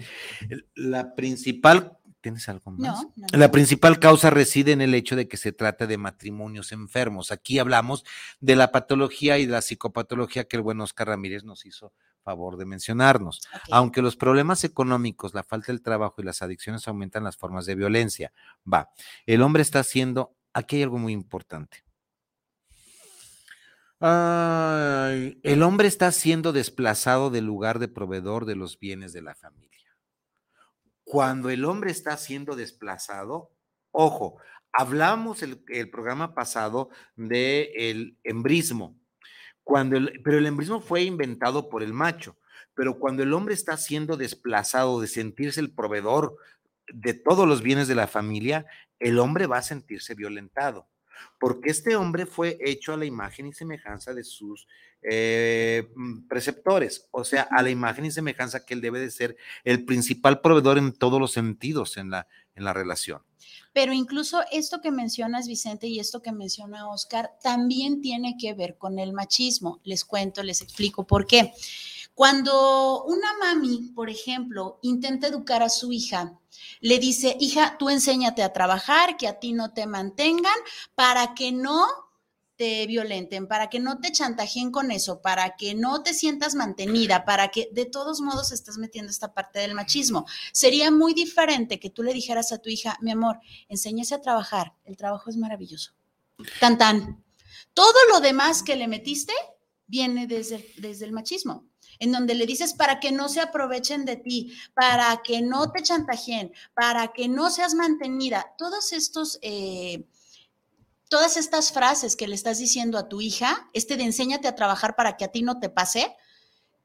La principal ¿Tienes algo más? La principal causa reside en el hecho de que se trata de matrimonios enfermos. Aquí hablamos de la patología y de la psicopatología que el buen Oscar Ramírez nos hizo favor de mencionarnos. Aunque los problemas económicos, la falta del trabajo y las adicciones aumentan las formas de violencia. Va, el hombre está haciendo, aquí hay algo muy importante. el hombre está siendo desplazado del lugar de proveedor de los bienes de la familia Cuando el hombre está siendo desplazado, ojo, hablamos el, el programa pasado del el embrismo, cuando el, pero el embrismo fue inventado por el macho, pero cuando el hombre está siendo desplazado de sentirse el proveedor de todos los bienes de la familia, el hombre va a sentirse violentado porque este hombre fue hecho a la imagen y semejanza de sus eh, mm, preceptores, o sea, a la imagen y semejanza que él debe de ser el principal proveedor en todos los sentidos en la, en la relación. Pero incluso esto que mencionas, Vicente, y esto que menciona Oscar, también tiene que ver con el machismo. Les cuento, les explico por qué. Cuando una mami, por ejemplo, intenta educar a su hija, le dice, hija, tú enséñate a trabajar, que a ti no te mantengan, para que no te violenten, para que no te chantajeen con eso, para que no te sientas mantenida, para que de todos modos estás metiendo esta parte del machismo. Sería muy diferente que tú le dijeras a tu hija, mi amor, enséñese a trabajar, el trabajo es maravilloso. Tan tan. Todo lo demás que le metiste viene desde, desde el machismo en donde le dices para que no se aprovechen de ti, para que no te chantajeen, para que no seas mantenida. Todos estos, eh, todas estas frases que le estás diciendo a tu hija, este de enséñate a trabajar para que a ti no te pase,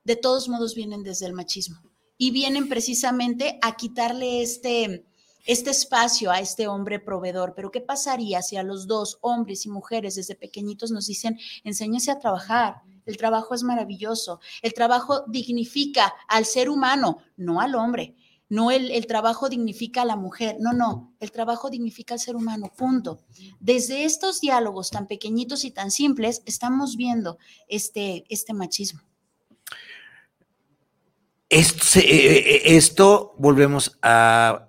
de todos modos vienen desde el machismo y vienen precisamente a quitarle este, este espacio a este hombre proveedor. Pero ¿qué pasaría si a los dos, hombres y mujeres, desde pequeñitos nos dicen, enséñese a trabajar? El trabajo es maravilloso. El trabajo dignifica al ser humano, no al hombre. No el, el, trabajo dignifica a la mujer, no, no, el trabajo dignifica al ser humano, punto. Desde estos diálogos tan pequeñitos y tan simples, estamos viendo este, este machismo. Esto, eh, eh, esto volvemos a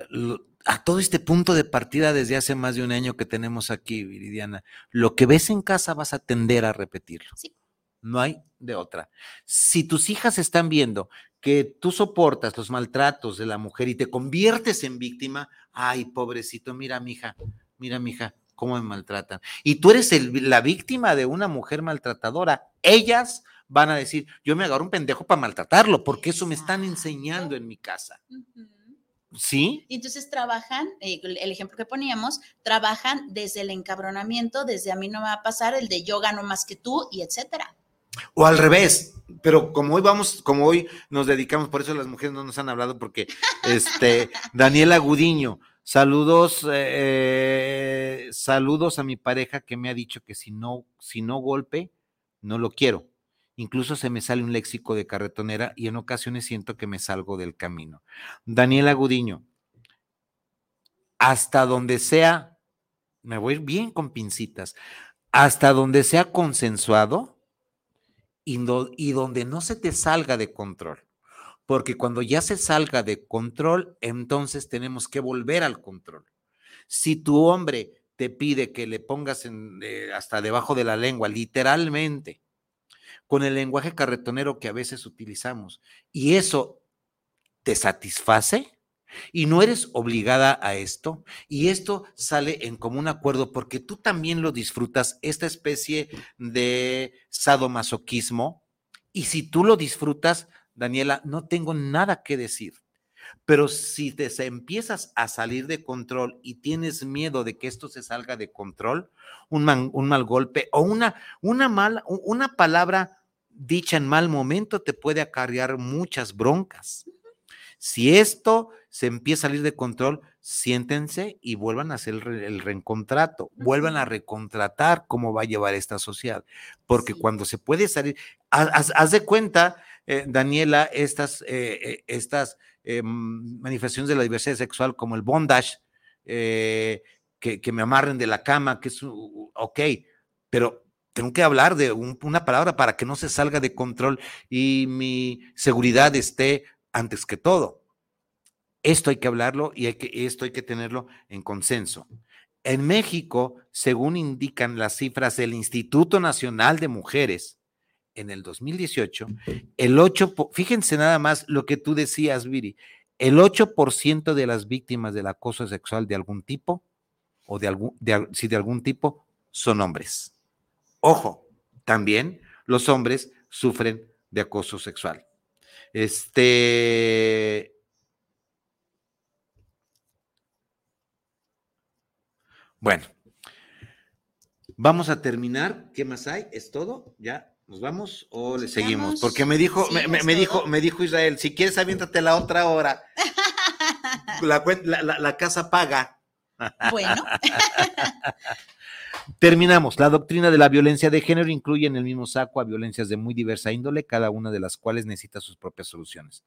a todo este punto de partida desde hace más de un año que tenemos aquí, Viridiana. Lo que ves en casa vas a tender a repetirlo. Sí. No hay de otra. Si tus hijas están viendo que tú soportas los maltratos de la mujer y te conviertes en víctima, ay, pobrecito, mira, mija, mira, mija, cómo me maltratan. Y tú eres la víctima de una mujer maltratadora. Ellas van a decir, yo me agarro un pendejo para maltratarlo, porque eso me están enseñando en mi casa. Sí. Y entonces trabajan, eh, el ejemplo que poníamos, trabajan desde el encabronamiento, desde a mí no me va a pasar, el de yo gano más que tú y etcétera. O al revés, pero como hoy vamos, como hoy nos dedicamos, por eso las mujeres no nos han hablado, porque este, <laughs> Daniela Gudiño, saludos, eh, saludos a mi pareja que me ha dicho que si no, si no golpe, no lo quiero. Incluso se me sale un léxico de carretonera y en ocasiones siento que me salgo del camino. Daniela Gudiño, hasta donde sea, me voy bien con pincitas, hasta donde sea consensuado y, y donde no se te salga de control. Porque cuando ya se salga de control, entonces tenemos que volver al control. Si tu hombre te pide que le pongas eh, hasta debajo de la lengua, literalmente, con el lenguaje carretonero que a veces utilizamos. Y eso te satisface y no eres obligada a esto. Y esto sale en común acuerdo porque tú también lo disfrutas, esta especie de sadomasoquismo. Y si tú lo disfrutas, Daniela, no tengo nada que decir. Pero si te empiezas a salir de control y tienes miedo de que esto se salga de control, un, mal golpe o una, una, mala, una palabra dicha en mal momento te puede acarrear muchas broncas. Si esto se empieza a salir de control, siéntense y vuelvan a hacer el, reencontrato, vuelvan a recontratar cómo va a llevar esta sociedad, porque cuando se puede salir, haz, de cuenta, eh, Daniela, estas, eh, eh, estas manifestaciones de la diversidad sexual como el bondage, que, que, me amarren de la cama, que es, ok, pero tengo que hablar de una palabra para que no se salga de control y mi seguridad esté antes que todo. Esto hay que hablarlo y hay que, esto hay que tenerlo en consenso. En México, según indican las cifras del Instituto Nacional de Mujeres, en el 2018, el 8, fíjense nada más lo que tú decías, Viri, el 8% de las víctimas del acoso sexual de algún tipo, o de algún, si de algún tipo, son hombres. Ojo, también los hombres sufren de acoso sexual. Este. Bueno, vamos a terminar. ¿Qué más hay? ¿Es todo? ¿Ya? ¿Nos vamos o le seguimos? Porque me dijo, me, dijo, me dijo Israel, si quieres aviéntate la otra hora. <laughs> La casa paga. Bueno. <laughs> Terminamos. La doctrina de la violencia de género incluye en el mismo saco a violencias de muy diversa índole, cada una de las cuales necesita sus propias soluciones.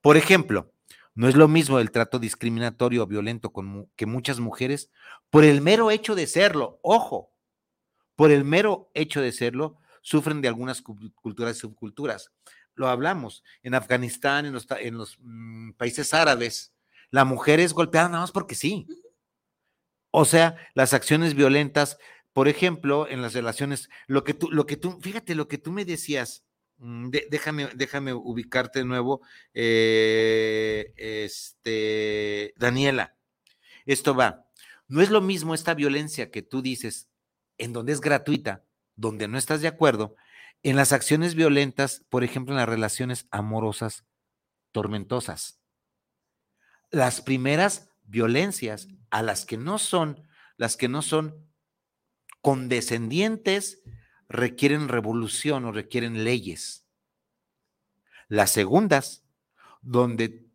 Por ejemplo, no es lo mismo el trato discriminatorio o violento con que muchas mujeres, por el mero hecho de serlo, ojo, por el mero hecho de serlo, sufren de algunas cu- culturas y subculturas. Lo hablamos en Afganistán, en los, en los mm, países árabes, la mujer es golpeada nada más porque sí. O sea, las acciones violentas, por ejemplo, en las relaciones, lo que tú, lo que tú, fíjate, lo que tú me decías, mm, déjame, déjame ubicarte de nuevo, eh, este, Daniela, esto va, no es lo mismo esta violencia que tú dices, en donde es gratuita, donde no estás de acuerdo, en las acciones violentas, por ejemplo, en las relaciones amorosas tormentosas. Las primeras violencias a las que no son, las que no son condescendientes, requieren revolución o requieren leyes. Las segundas, donde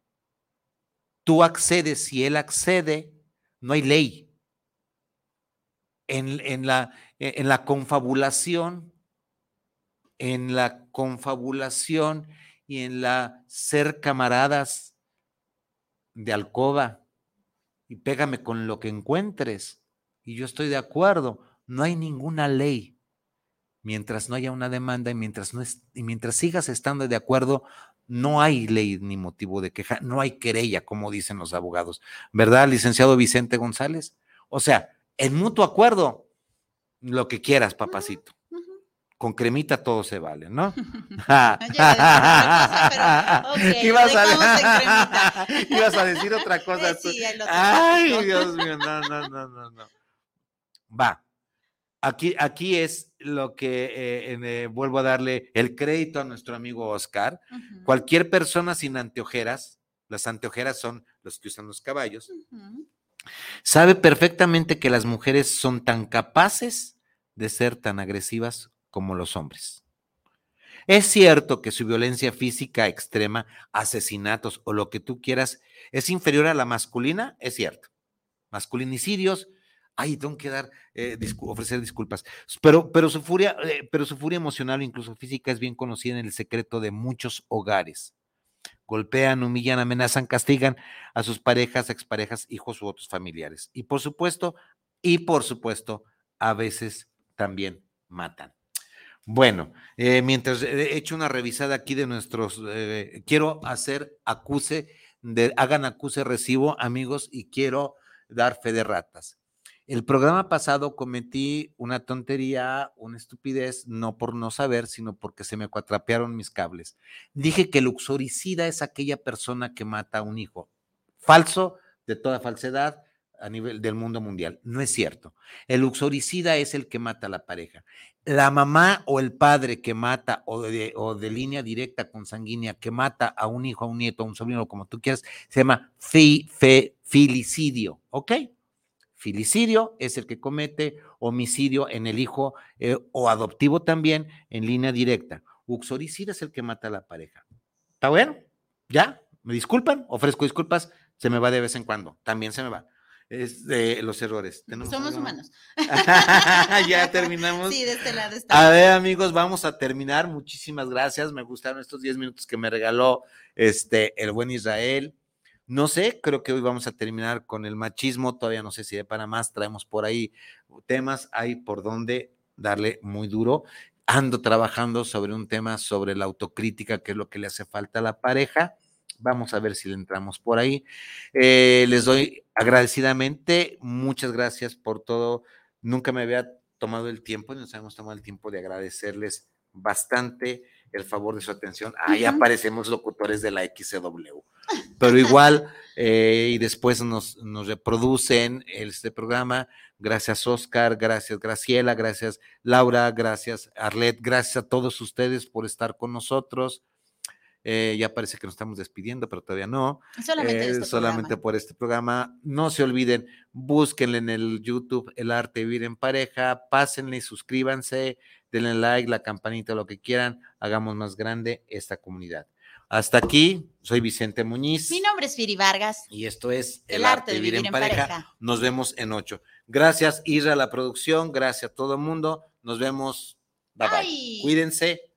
tú accedes y él accede, no hay ley. En, en la, en la confabulación, en la confabulación y en la ser camaradas de alcoba y pégame con lo que encuentres. Y yo estoy de acuerdo, no hay ninguna ley. Mientras no haya una demanda y mientras, no es, y mientras sigas estando de acuerdo, no hay ley ni motivo de queja, no hay querella, como dicen los abogados. ¿Verdad, licenciado Vicente González? O sea, en mutuo acuerdo, lo que quieras, papacito. Con cremita todo se vale, ¿no? Ibas, a, <laughs> ibas a decir otra cosa. Tú. lo Ay. Dios mío, no, no, no, no, no. Va. Aquí, aquí es lo que eh, eh, vuelvo a darle el crédito a nuestro amigo Oscar. Cualquier persona sin anteojeras, las anteojeras son los que usan los caballos, sabe perfectamente que las mujeres son tan capaces de ser tan agresivas como los hombres. Es cierto que su violencia física extrema, asesinatos o lo que tú quieras, es inferior a la masculina, es cierto. Masculinicidios, ay, tengo que dar, eh, ofrecer disculpas. Pero, pero, su furia, eh, pero su furia emocional o incluso física es bien conocida en el secreto de muchos hogares. Golpean, humillan, amenazan, castigan a sus parejas, exparejas, hijos u otros familiares. Y por supuesto, y por supuesto, a veces también matan. Bueno, eh, mientras he hecho una revisada aquí de nuestros, eh, quiero hacer acuse, de, hagan acuse recibo, amigos, y quiero dar fe de ratas. El programa pasado cometí una tontería, una estupidez, no por no saber, sino porque se me cuatrapearon mis cables. Dije que el uxoricida es aquella persona que mata a un hijo. Falso, de toda falsedad, a nivel del mundo mundial. No es cierto. El uxoricida es el que mata a la pareja. La mamá o el padre que mata o de, línea directa consanguínea que mata a un hijo, a un nieto, a un sobrino, como tú quieras, se llama filicidio. ¿Ok? Filicidio es el que comete homicidio en el hijo eh, o adoptivo también en línea directa. Uxoricida es el que mata a la pareja. ¿Está bueno? ¿Ya? ¿Me disculpan? Ofrezco disculpas. Se me va de vez en cuando. También se me va. Es de los errores. ¿Tenemos Somos algo? humanos. <laughs> ya terminamos. Sí, de este lado A está. ver, amigos, vamos a terminar. Muchísimas gracias. Me gustaron estos 10 minutos que me regaló este el buen Israel. No sé, creo que hoy vamos a terminar con el machismo. Todavía no sé si de para más traemos por ahí temas, hay por donde darle muy duro. Ando trabajando sobre un tema sobre la autocrítica, que es lo que le hace falta a la pareja. Vamos a ver si le entramos por ahí. Eh, les doy agradecidamente, muchas gracias por todo. Nunca me había tomado el tiempo, nos hemos tomado el tiempo de agradecerles bastante el favor de su atención. Ahí aparecemos locutores de la XCW. Pero igual, eh, y después nos, nos reproducen este programa. Gracias, Oscar, gracias, Graciela, gracias, Laura, gracias, Arlet, gracias a todos ustedes por estar con nosotros. Eh, ya parece que nos estamos despidiendo, pero todavía no. Solamente, Eh, este solamente por este programa. No se olviden, búsquenle en el YouTube El Arte de Vivir en Pareja, pásenle, suscríbanse, denle like, la campanita, lo que quieran, hagamos más grande esta comunidad. Hasta aquí, soy Vicente Muñiz Mi nombre es Firi Vargas. y esto es El, Arte de Vivir, en, pareja. pareja. Nos vemos en ocho. Gracias, Isra, la producción, gracias a todo el mundo. Nos vemos. Bye bye. Cuídense.